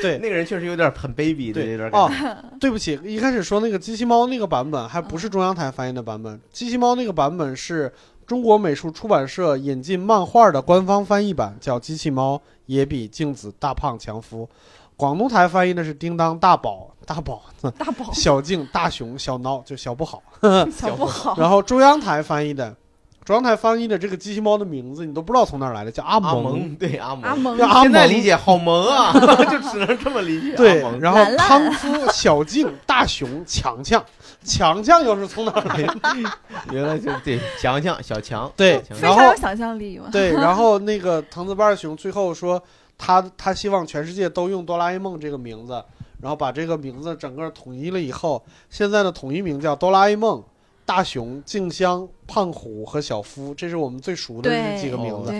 对。那个人确实有点很卑鄙的，对。有点感对不起，一开始说那个机器猫那个版本还不是中央台翻译的版本，机器猫那个版本是中国美术出版社引进漫画的官方翻译版，叫《机器猫也比镜子大胖强夫》。广东台翻译的是叮当、大宝、大宝、大宝小静、大熊、小孬，就小不好。小不好，然后中央台翻译的，中央台翻译的这个机器猫的名字你都不知道从哪儿来的，叫阿阿蒙。对阿蒙阿蒙现在理解好萌啊，就只能这么理解。对然后兰兰康夫、小静、大熊、强强，强强又是从哪儿来的？原来就对强强小强对然后有想象力嘛。对，然后那个藤子不二雄最后说他他希望全世界都用哆啦 A 梦这个名字，然后把这个名字整个统一了以后，现在的统一名叫哆啦 A 梦。大熊、静香、胖虎和小夫，这是我们最熟的这几个名字。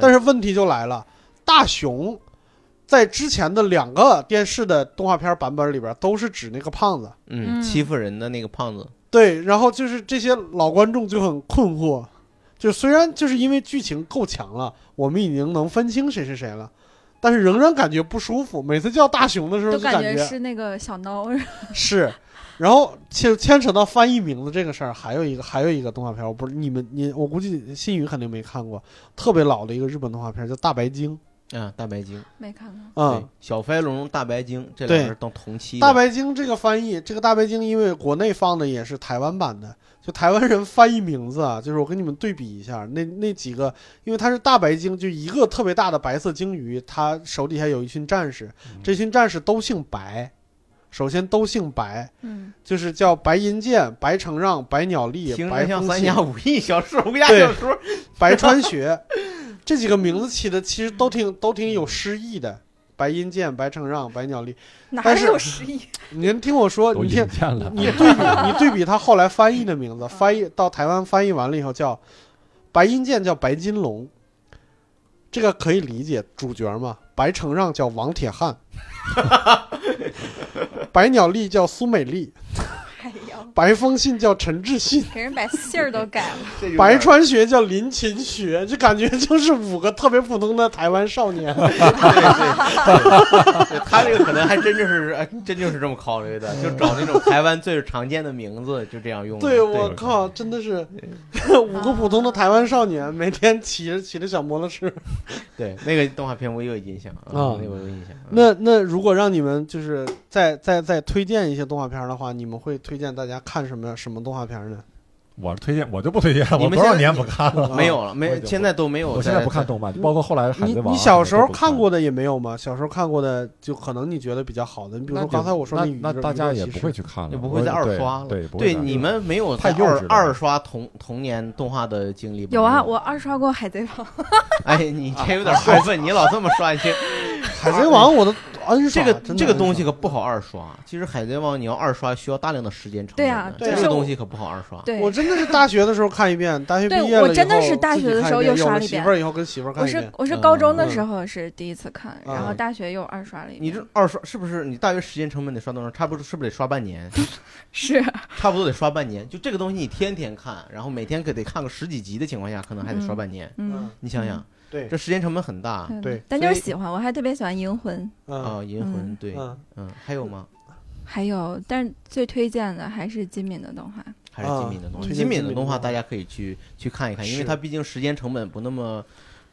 但是问题就来了，大熊在之前的两个电视的动画片版本里边都是指那个胖子，嗯，嗯。欺负人的那个胖子，对，然后就是这些老观众就很困惑，就虽然就是因为剧情够强了，我们已经能分清谁是谁了，但是仍然感觉不舒服。每次叫大熊的时候都感就觉是那个小孬，是，然后牵牵扯到翻译名字这个事儿，还有一个还有一个动画片，我不是你们你我估计新宇肯定没看过，特别老的一个日本动画片叫《大白鲸》嗯，大白鲸，没看过。嗯、小飞龙、大白鲸这两个人都同期。大白鲸这个翻译，这个大白鲸因为国内放的也是台湾版的，就台湾人翻译名字啊，就是我跟你们对比一下，那那几个，因为它是大白鲸，就一个特别大的白色鲸鱼，它手底下有一群战士，这群战士都姓白，首先都姓白，嗯，就是叫白银剑、白承让、白鸟立、白风三侠、五义小说、武侠对小说。白川学，这几个名字起的其实都挺都挺有诗意的。白银剑、白承让、白鸟立，哪有诗意？您听我说，你听。你对比，你对比他后来翻译的名字，翻译到台湾翻译完了以后叫白银剑叫白金龙，这个可以理解，主角嘛。白承让叫王铁汉，白鸟丽叫苏美丽，白风信叫陈志信，给人把姓儿都改了。白川学叫林勤学，就感觉就是五个特别普通的台湾少年。对对对，他这个可能还真就是，哎真就是这么考虑的，就找那种台湾最常见的名字，就这样用。对，我靠，真的是五个普通的台湾少年，每天骑着骑着小摩托车。对那个动画片我也有印象啊啊，那个我有印象。那那如果让你们就是再再再推荐一些动画片的话，你们会推荐大家看什么什么动画片呢？我推荐我就不推荐了，你们现在我多少年不看了？没有了，没现在都没有。我现在不看动漫，包括后来的海贼王啊。你小时候看过的也没有吗？小时候看过的，就可能你觉得比较好的，你比如说刚才我说那那大家也不会去。看了，也不会再二刷了对，对你们没有太幼稚二刷童童年动画的经历吗？有啊，我二刷过《海贼王》，哎，你这有点过分，你老这么刷，你这海贼王我都 N 刷这个这个东西可不好二刷。其实《海贼王》你要二刷需要大量的时间成本对呀对啊这个东西可不好二刷。对，我真的是大学的时候看一遍，大学毕对业了我真的以后是大学的时候又看一遍有了刷了一遍媳妇儿以后跟媳妇儿看我是一遍。我是高中的嗯时候是第一次看，然后嗯大学又二刷了一遍。你这二刷是不是你大约时间成本得刷多少？差不多是不是得刷半年？是差不多得刷半年。就这个东西你天天看，然后每天可得看个十几集的情况下，可能还得刷半年。嗯，你想想，对这时间成本很大嗯对但就是喜欢，我还特别喜欢《银魂》，嗯啊！银魂嗯对，嗯嗯，还有吗？还有，但是最推荐的还是金敏的动画。还是金敏的动画？金敏的动画大家可以去去看一看，因为它毕竟时间成本不那么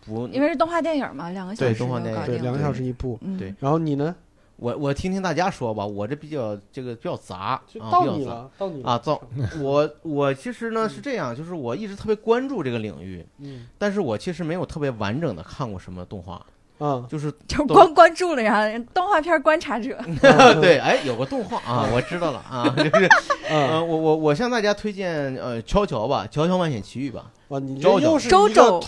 不。因为是动画电影嘛，两个小时就对动画电影。两个小时一部。嗯，对然后你呢？我我听听大家说吧，我这比较这个比较杂就啊，比较杂。到你了，到你了。啊，造 我我其实呢是这样，就是我一直特别关注这个领域，嗯。但是我其实没有特别完整的看过什么动画，啊，就是 就是都光关注了，然后动画片观察者。对，哎，有个动画啊，我知道了啊，就是嗯，呃，我我我向大家推荐呃《乔乔》吧，《乔乔冒险奇遇》吧，哇，你这周周又是周周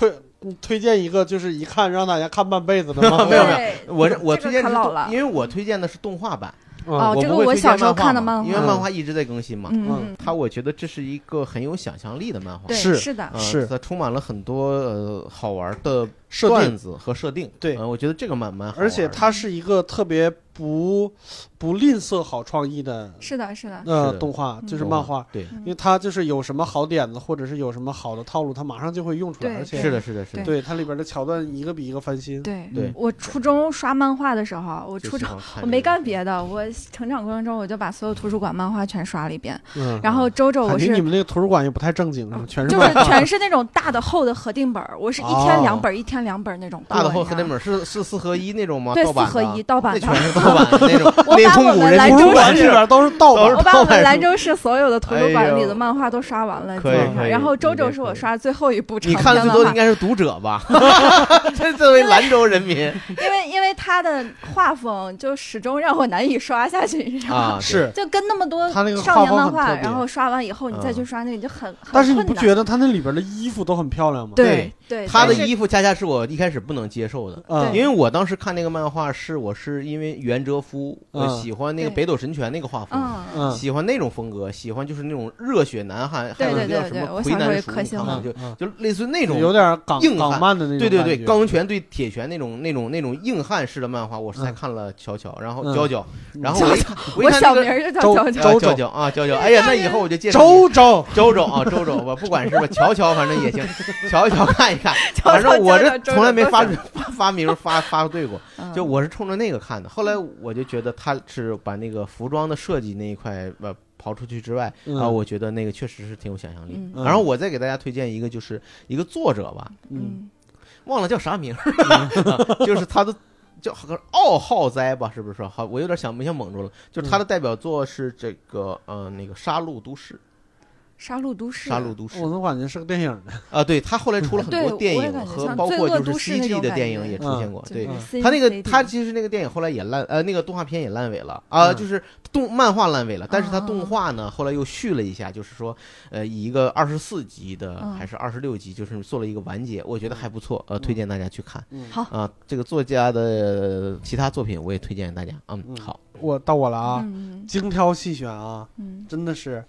推荐一个就是一看让大家看半辈子的吗？没 有没有。我我推荐因为我推荐的是动画版，啊哦这个我不会推荐我小时候漫画嘛看的漫画。因为漫画一直在更新嘛。嗯，它我觉得这是一个很有想象力的漫画，是是的，呃是。它充满了很多呃好玩的，段子和设定。对。呃我觉得这个蛮蛮好，而且它是一个特别不不吝啬好创意的是的，是的，呃动画，嗯。就是漫画。对，因为它就是有什么好点子，或者是有什么好的套路，它马上就会用出来，对。而且是的，是的，是的，对它里边的桥段一个比一个翻新。对对。我初中刷漫画的时候，我初中我没干别的，我成长过程中我就把所有图书馆漫画全刷了一遍。嗯，然后周周我是你们那个图书馆也不太正经，是吗？全是就是全是那种大的厚的合订本，我是一天哦。两本，一天两本那种。大的厚你知道吗黑本是是四合一那种吗？对盗版的四合一盗版的。那全是盗版的那种 把我们蒙古人图书兰州市馆里边都是盗版我把我们兰州市所有的图书哎馆里的漫画都刷完了，基可以本上。然后周周是我刷的最后一部长你篇漫画看的最多应，该是读者吧？这作为兰州人民因为因为他的画风就始终让我难以刷下去，你知道吗？啊，是，就跟那么多他那个少画年漫画，然后刷完以后你再去嗯刷那个就很很但是你不觉得他那里边的衣服都很漂亮吗？对对，他的衣服恰恰是我一开始不能接受的。嗯，因为我当时看那个漫画是我是因为袁哲夫，喜欢那个北斗神拳那个画风，喜欢那种风格，喜欢就是那种热血男汉，还对有那叫对对对什么魁南鼠，可喜欢你看过就嗯。就类似那种有点港硬汉。港漫的那种对对对，钢拳对铁拳那种那种那种硬汉式的漫画，我是才嗯看了乔乔，然后嗯。娇娇，嗯然后我一看我一我看那个小名就叫周娇娇，娇娇啊娇娇，哎呀，那以后我就介绍周周，周周啊，周周吧，不管是吧，乔乔，反正也行，乔乔 看一看，反正我这从来没发周周发发明发发对过，嗯。就我是冲着那个看的。后来我就觉得他是把那个服装的设计那一块呃刨出去之外嗯啊，我觉得那个确实是挺有想象力。嗯嗯然后我再给大家推荐一个，就是一个作者吧，嗯嗯忘了叫啥名儿，啊就是他的。叫好像奥浩哉吧，是不是？好，我有点想没想蒙住了。就是他的代表作是这个呃那个《杀戮都市》，杀戮都市，《杀戮都市》我怎么感觉是个电影呢？啊，对他后来出了很多电影和包括就是 CG 的电影也出现过。对他那个他其实那个电影后来也烂，呃，那个动画片也烂尾了啊，嗯。就是动漫画烂尾了，但是他啊。动画呢后来又续了一下，就是说呃以一个二十四集的嗯。还是二十六集，就是做了一个完结，我觉得还不错，呃，推荐大家去看嗯，好。啊。这个作家的其他作品我也推荐大家，嗯，嗯。好，我到我了啊，嗯。精挑细选啊，嗯，真的是，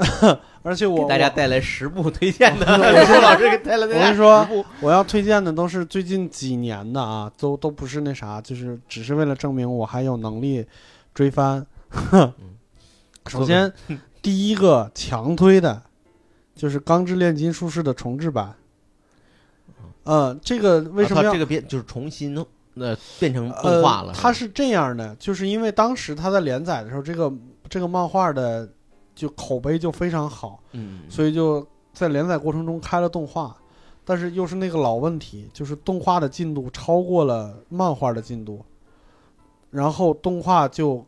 而且我给大家带来十部推荐的，我 说老师给带来我大家跟你说，我要推荐的都是最近几年的啊，都都不是那啥，就是只是为了证明我还有能力追番。首先，第一个强推的，就是《钢之炼金术士》的重制版。嗯，这个为什么要啊这个变就是重新呃变成动呃画了？它是这样的，就是因为当时它在连载的时候，这个这个漫画的就口碑就非常好，嗯，所以就在连载过程中开了动画，但是又是那个老问题，就是动画的进度超过了漫画的进度，然后动画就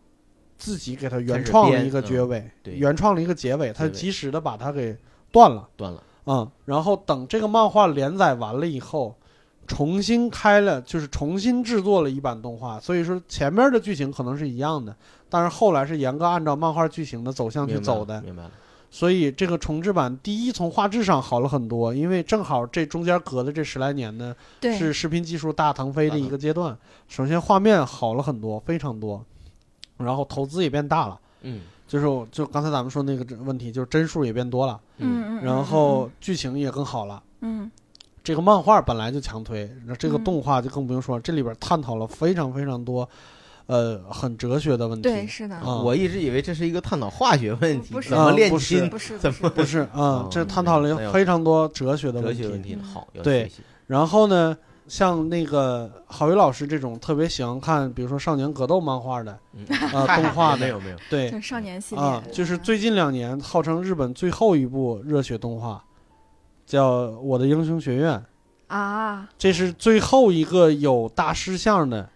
自己给它原创了一个结尾，对原创了一个结尾，它及时的把它给断了，断了，嗯，然后等这个漫画连载完了以后。重新开了，就是重新制作了一版动画，所以说前面的剧情可能是一样的，但是后来是严格按照漫画剧情的走向去走的，了明白了。所以这个重制版第一从画质上好了很多，因为正好这中间隔的这十来年呢，是视频技术大腾飞的一个阶段。首先画面好了很多，非常多，然后投资也变大了，嗯就是就刚才咱们说那个问题，就是帧数也变多了，嗯嗯，然后剧情也更好了。嗯这个漫画本来就强推，那这个嗯动画就更不用说了，这里边探讨了非常非常多，呃，很哲学的问题。对，是的，啊我一直以为这是一个探讨化学问题，不是怎么炼啊不是金，不是怎么不是啊哦，这探讨了非常多哲学的问题。哲学问题好，要对学习然后呢，像那个郝宇老师这种特别喜欢看，比如说少年格斗漫画的，嗯呃，动画的，没有没有，对少年系列啊，就是最近两年号称日本最后一部热血动画，叫《我的英雄学院》，啊，这是最后一个有大师像的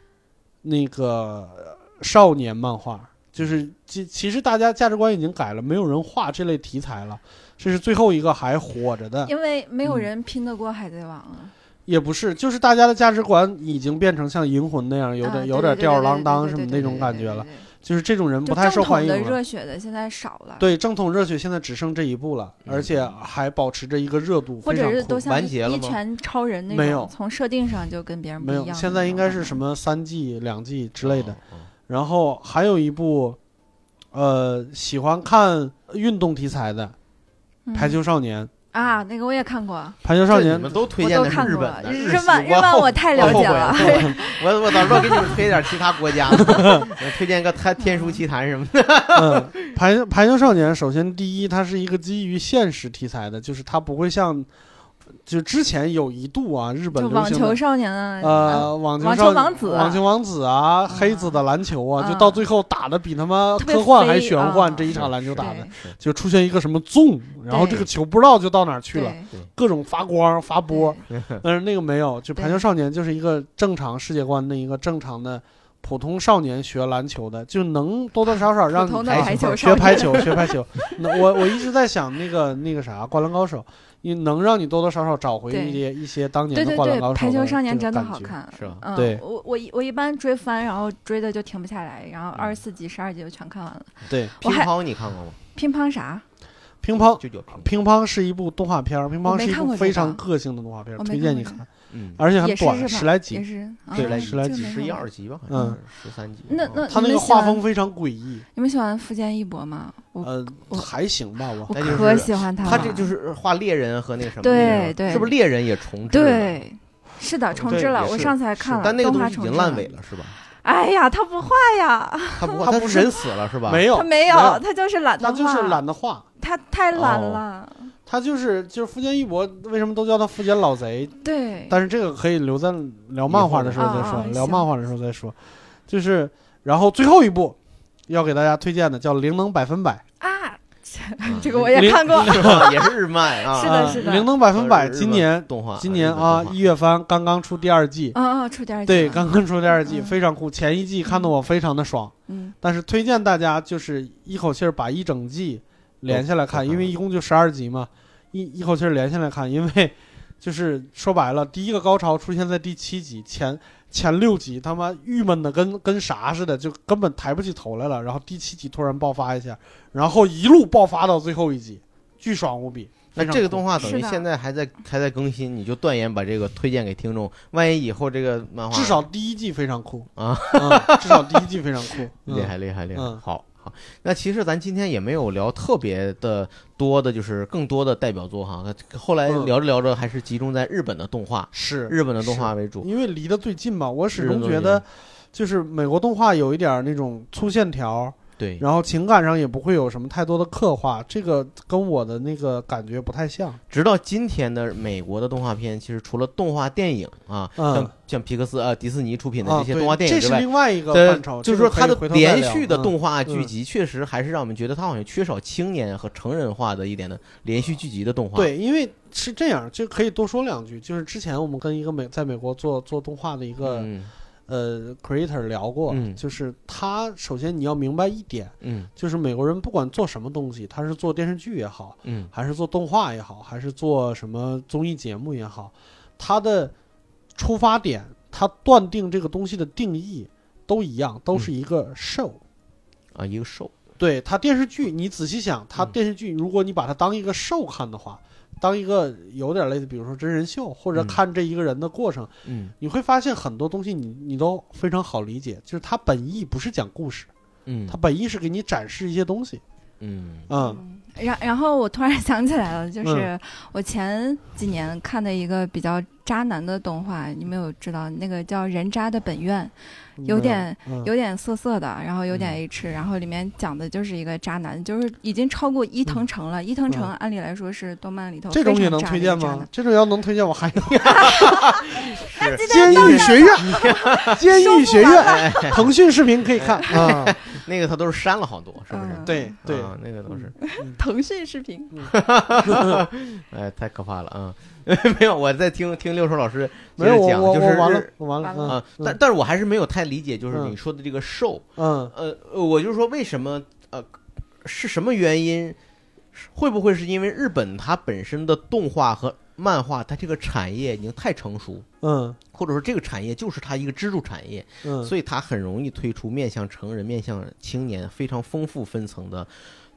那个呃少年漫画。就是其其实大家价值观已经改了，没有人画这类题材了，这是最后一个还活着的。因为没有嗯人拼得过海贼王啊，也不是，就是大家的价值观已经变成像银魂那样，有啊点有点吊儿郎当什么那种感觉了。就是这种人不太受欢迎正统的。热血的现在少了，对，正统热血现在只剩这一部了，嗯而且还保持着一个热度，或非常酷者是都像完结了吗一拳超人那种没有，从设定上就跟别人不没有。一样。现在应该是什么三季、两季之类的。哦，哦然后还有一部，呃，喜欢看运动题材的《嗯排球少年》。啊，那个我也看过，排球少年这你们都推我荐过日本的，日系漫日漫我太了解了，我我到时候给你们推点其他国家的，我推荐个《天天书奇谭》什么的。嗯，排排球少年，首先第一，它是一个基于现实题材的，就是它不会像，就之前有一度啊，日本网球流行的少年啊，呃，网球网少球王子网球王子啊，黑子的篮球啊，嗯就到最后打的比他妈科幻还玄幻，啊这一场篮球打的就出现一个什么纵，然后这个球不知道就到哪去了，各种发光发波，但是那个没有，就排球少年就是一个正常世界观的一个正常的普通少年学篮球的，就能多多少少 让排球学排球，学排球。那我我一直在想那个那个啥《灌篮高手》，你能让你多多少少找回一些一些当年的《灌篮高对，手》排球的少年真的好看，是吧嗯，对我我一我一般追番，然后追的就停不下来，然后嗯二十四集、十二集就全看完了。对，乒乓你看过吗？乒乓啥？乒乓。乒乓。乒乓是一部动画片儿，乒乓是一部非常个个性的动画片儿，推荐你看，嗯，而且很短，也是十来集也。是对啊十来集十一二集吧，好嗯像是十三集。那那他那个画风非常诡异，你们喜欢福建一博吗？我呃，我还行吧，我可喜欢他了。他这就是画猎人和那个什么对对是不是猎人也重置了？对，是的，重置了。我上次还看了，但那个动东西已经烂尾了，是吧？哎呀，他不画呀，他不他不人死了是吧？没有他没有，他就是懒得画，他就是懒得画，他太懒哦了。他就是就是福建一博，为什么都叫他福建老贼？对，但是这个可以留在聊漫画的时候再说，啊聊漫画的时候再说。就是，然后最后一部要给大家推荐的叫《灵能百分百啊，嗯这个我也看过。也是日漫啊，是的啊是的灵能百分百》今年动画，今年啊一月番刚刚出第二季，啊啊，出第二季对，刚刚出第二季，嗯非常酷。前一季看的我非常的爽，嗯但是推荐大家就是一口气儿把一整季连下来看，因为一共就十二集嘛，一一口气连下来看，因为就是说白了，第一个高潮出现在第七集，前前六集他妈郁闷的跟跟啥似的，就根本抬不起头来了，然后第七集突然爆发一下，然后一路爆发到最后一集，巨爽无比。那这个动画等于现在还在还在更新，你就断言把这个推荐给听众，万一以后这个漫画至少第一季非常酷啊嗯，至少第一季非常酷，嗯厉害厉害厉害，嗯好好。那其实咱今天也没有聊特别的多的，就是更多的代表作哈。那后来嗯聊着聊着，还是集中在日本的动画，是日本的动画为主。因为离得最近嘛，我始终觉得，就是美国动画有一点儿那种粗线条，对，然后情感上也不会有什么太多的刻画，这个跟我的那个感觉不太像。直到今天的美国的动画片，其实除了动画电影啊，嗯像像皮克斯啊、迪士尼出品的啊，这些动画电影之外，这是另外一个范畴，就是说它的连续的嗯动画剧嗯集，确实还是让我们觉得它好像缺少青年和成人化的一点的连续剧集的动画。，对，因为是这样，就可以多说两句。就是之前我们跟一个美在美国做做动画的一个、嗯呃 creator 聊过，嗯。就是他首先你要明白一点，嗯。就是美国人不管做什么东西，他是做电视剧也好，嗯。还是做动画也好，还是做什么综艺节目也好，他的出发点，他断定这个东西的定义都一样，都是一个 show。啊，一个 show 对他电视剧，你仔细想，它嗯。电视剧，如果你把它当一个 show 看的话，当一个有点类似，比如说真人秀，或者嗯。看这一个人的过程，嗯。你会发现很多东西你你都非常好理解，就是它本意不是讲故事，嗯。它本意是给你展示一些东西。嗯。嗯然然后我突然想起来了，就是嗯。我前几年看的一个比较渣男的动画，你们有知道那个叫《人渣的本愿》，有点嗯。有点涩涩的，然后有点嗯。H，、然后里面讲的就是一个渣男，就是已经超过伊藤诚了。伊藤诚嗯。按理来说是动漫里头这种也能推荐吗？这种要能推荐，我还能？监狱学院，监狱学院，腾讯视频可以看 啊。那个他都是删了好多，是不是？嗯。对对，啊，那个都是，腾讯视频，哎，太可怕了啊！没有，我在听听六叔老师接没有我着讲，就是完了，我完了完啊，嗯。但但是我还是没有太理解，就是嗯。你说的这个瘦，嗯。呃，呃我就说为什么呃是什么原因？会不会是因为日本它本身的动画和漫画，它这个产业已经太成熟，嗯。或者说这个产业就是它一个支柱产业，嗯，所以它很容易推出面向成人、面向青年非常丰富分层的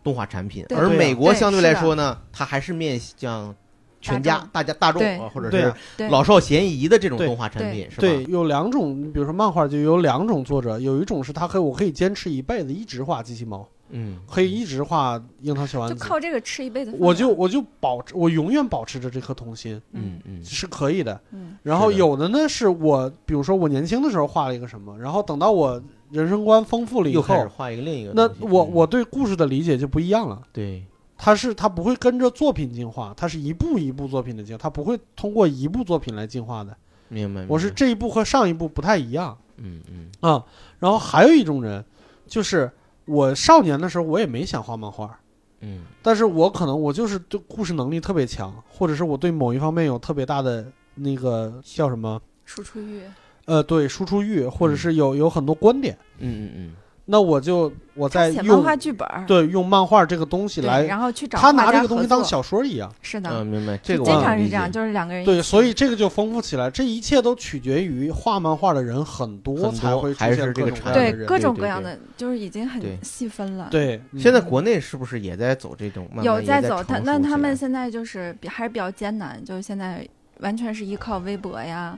动画产品。而美国相对来说呢，它还是面向全家大家大众啊，或者是老少咸宜的这种动画产品，是吧？对，有两种，比如说漫画就有两种作者，有一种是他可以我可以坚持一辈子一直画机器猫，嗯，可以一直画樱桃小丸子就子，靠这个吃一辈子。我就我就保持我永远保持着这颗童心嗯嗯是可以的。嗯然后有的呢是我，比如说我年轻的时候画了一个什么，然后等到我人生观丰富了以又开始后，画一个另一个那我我对故事的理解就不一样了。对，它是它不会跟着作品进化，它是一步一步作品的进化，它不会通过一部作品来进化的。明白。我是这一步和上一步不太一样嗯嗯啊。然后还有一种人，就是我少年的时候我也没想画漫画，嗯。但是我可能我就是对故事能力特别强，或者是我对某一方面有特别大的那个叫什么输出欲，呃对输出欲，或者是有有很多观点，嗯嗯嗯，那我就我在写漫画剧本儿，对用漫画这个东西来，然后去找他拿这个东西当小说一样。是的，嗯，明白。这个经常是这样，就是两个人对，所以这个就丰富起来。这一切都取决于画漫画的人很多，才会出还是现各种这个产对各种各样的，就是已经很细分了。对，嗯现在国内是不是也在走这种有在走，他那他们现在就是比还是比较艰难，就是现在完全是依靠微博呀，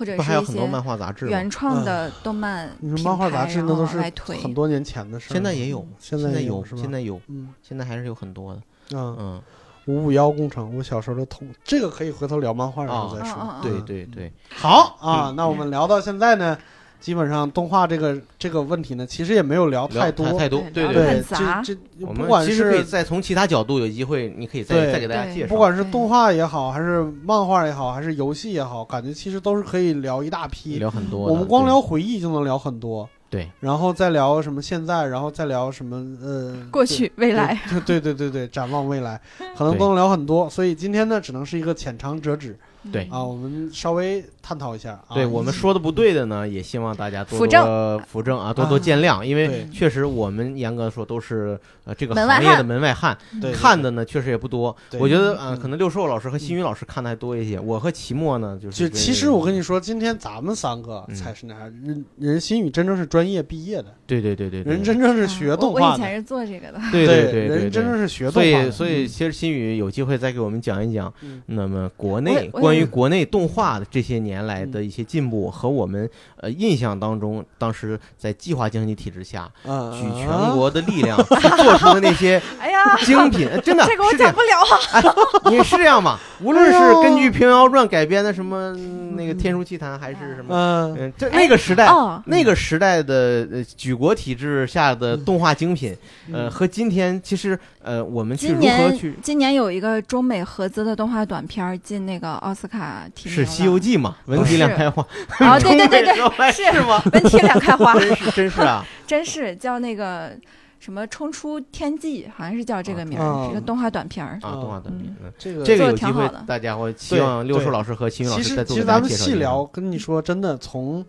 或者不还是一些有很多漫画杂志？原创的动漫你说漫画杂志那都是。很多年前的事儿了。现在也有，现现在有，是吧？现在有，嗯现在还是有很多的。嗯，嗯，五五幺工程，我小时候的同，这个可以回头聊漫画的时候啊再说。对嗯对对，好啊，那我们聊到现在呢，基本上动画这个这个问题呢，其实也没有聊聊太多。太多，对对这这我们不管其实可以是再从其他角度有机会，你可以再再给大家介绍。不管是动画也好，还是漫画也好，还是游戏也好，感觉其实都是可以聊一大批。聊很多，我们光聊回忆就能聊很多，对，然后再聊什么现在，然后再聊什么呃过去、未来，对对对对，展望未来，可能都能聊很多。所以今天呢，只能是一个浅尝辄止对。啊，我们稍微探讨一下啊。对我们说的不对的呢，也希望大家多扶多扶正啊，多多见谅，因为确实我们严格地说都是呃这个行业的门外汉，对看的呢确实也不多。我觉得呃，嗯。可能六兽老师和新宇老师看的还多一些，我和齐墨呢就是就其实我跟你说，今天咱们三个嗯。才是那啥，人人新宇真正是专业毕业的，对对对对对，人真正是学啊动画的，我我以前是做这个的，对对对对人真正是学动画的。以所以其实新宇有机会再给我们讲一讲嗯，那么国内也我也关于国内动画的这些年来的一些进步和我们呃印象当中，当时在计划经济体制下嗯，举全国的力量 去做出的那些 哎呀，精品，呃真的这个我讲不，了啊。你是这样吗？无论哎是根据《平遥传》改编的什么嗯那个《天书奇谭》，还是什么，嗯，嗯，这那个时代。哦，那个时代的呃举国体制下的动画精品，呃，嗯和今天其实呃，我们去今如何年去今年有一个中美合资的动画短片儿进那个奥斯卡提名是《西游记》嘛？文体两开花，哦，对对对对，对，是是。吗？文体两开花，真 是真是啊！真是叫那个什么《冲出天际》，好像是叫这个名哦儿，是个动画短片儿。啊，动画短片，嗯。这个这个有机会挺好的，大家我希望六叔老师和秦宇老师再做其实咱们大家介绍一下。细聊，跟你说真的，从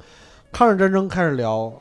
抗日战争开始聊，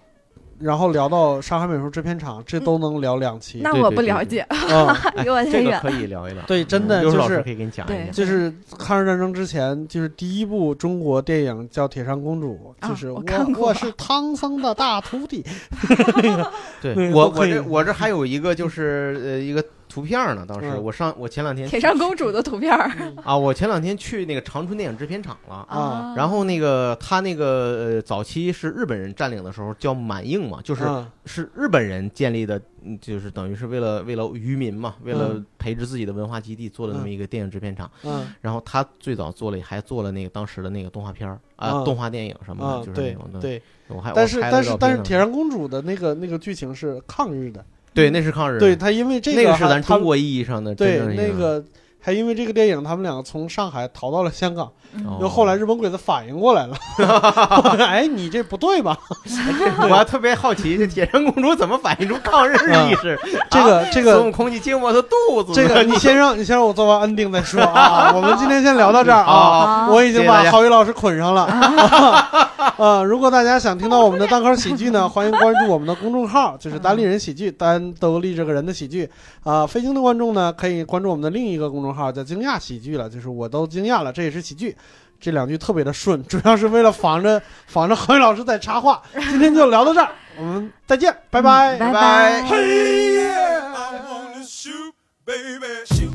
然后聊到上海美术制片厂，这都能聊两期。那我不了解，嗯，离我这太远。个可以聊一聊。对，真的刘老师就是可以给你讲一对讲。就是抗日战争之前，就是第一部中国电影叫《铁扇公主》，啊就是我我我是唐僧的大徒弟。对对我我这我这还有一个就是呃一个图片呢，当时嗯。我上我前两天铁扇公主的图片 啊，我前两天去那个长春电影制片厂了。啊。然后那个他那个呃早期是日本人占领的时候叫满映嘛，就是嗯。是日本人建立的，嗯就是等于是为了为了渔民嘛，为了嗯。培植自己的文化基地做了那么一个电影制片厂。嗯。然后他最早做了还做了那个当时的那个动画片儿啊，嗯。动画电影什么的，嗯，就是那种的。对，我还但是但是但是铁扇公主的那个那个剧情是抗日的，对那是抗日，对他因为这个那个是咱中国意义上的对真正意义上那个还因为这个电影，他们两个从上海逃到了香港，哦然后后来日本鬼子反应过来了，哎，你这不对吧？我还特别好奇，这铁扇公主怎么反映出抗日意识？这个这个孙悟空，你进我的肚子，这个你先让你先让我做完 ending 再说啊。我们今天先聊到这儿啊。我已经把谢谢大家郝宇老师捆上了。呃，如果大家想听到我们的单口喜剧呢，欢迎关注我们的公众号，就是单立人喜剧，单都立这个人的喜剧。啊、非京的观众呢，可以关注我们的另一个公众号，叫惊讶喜剧了，就是我都惊讶了，这也是喜剧。这两句特别的顺，主要是为了防着防着何宇老师在插话。今天就聊到这儿，我们再见，拜拜。拜拜拜。Hey, yeah, I wanna shoot, baby, shoot.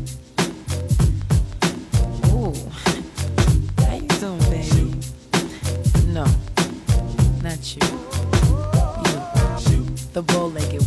Ooh. How you doing, baby? No, not you. You, the bow-legged.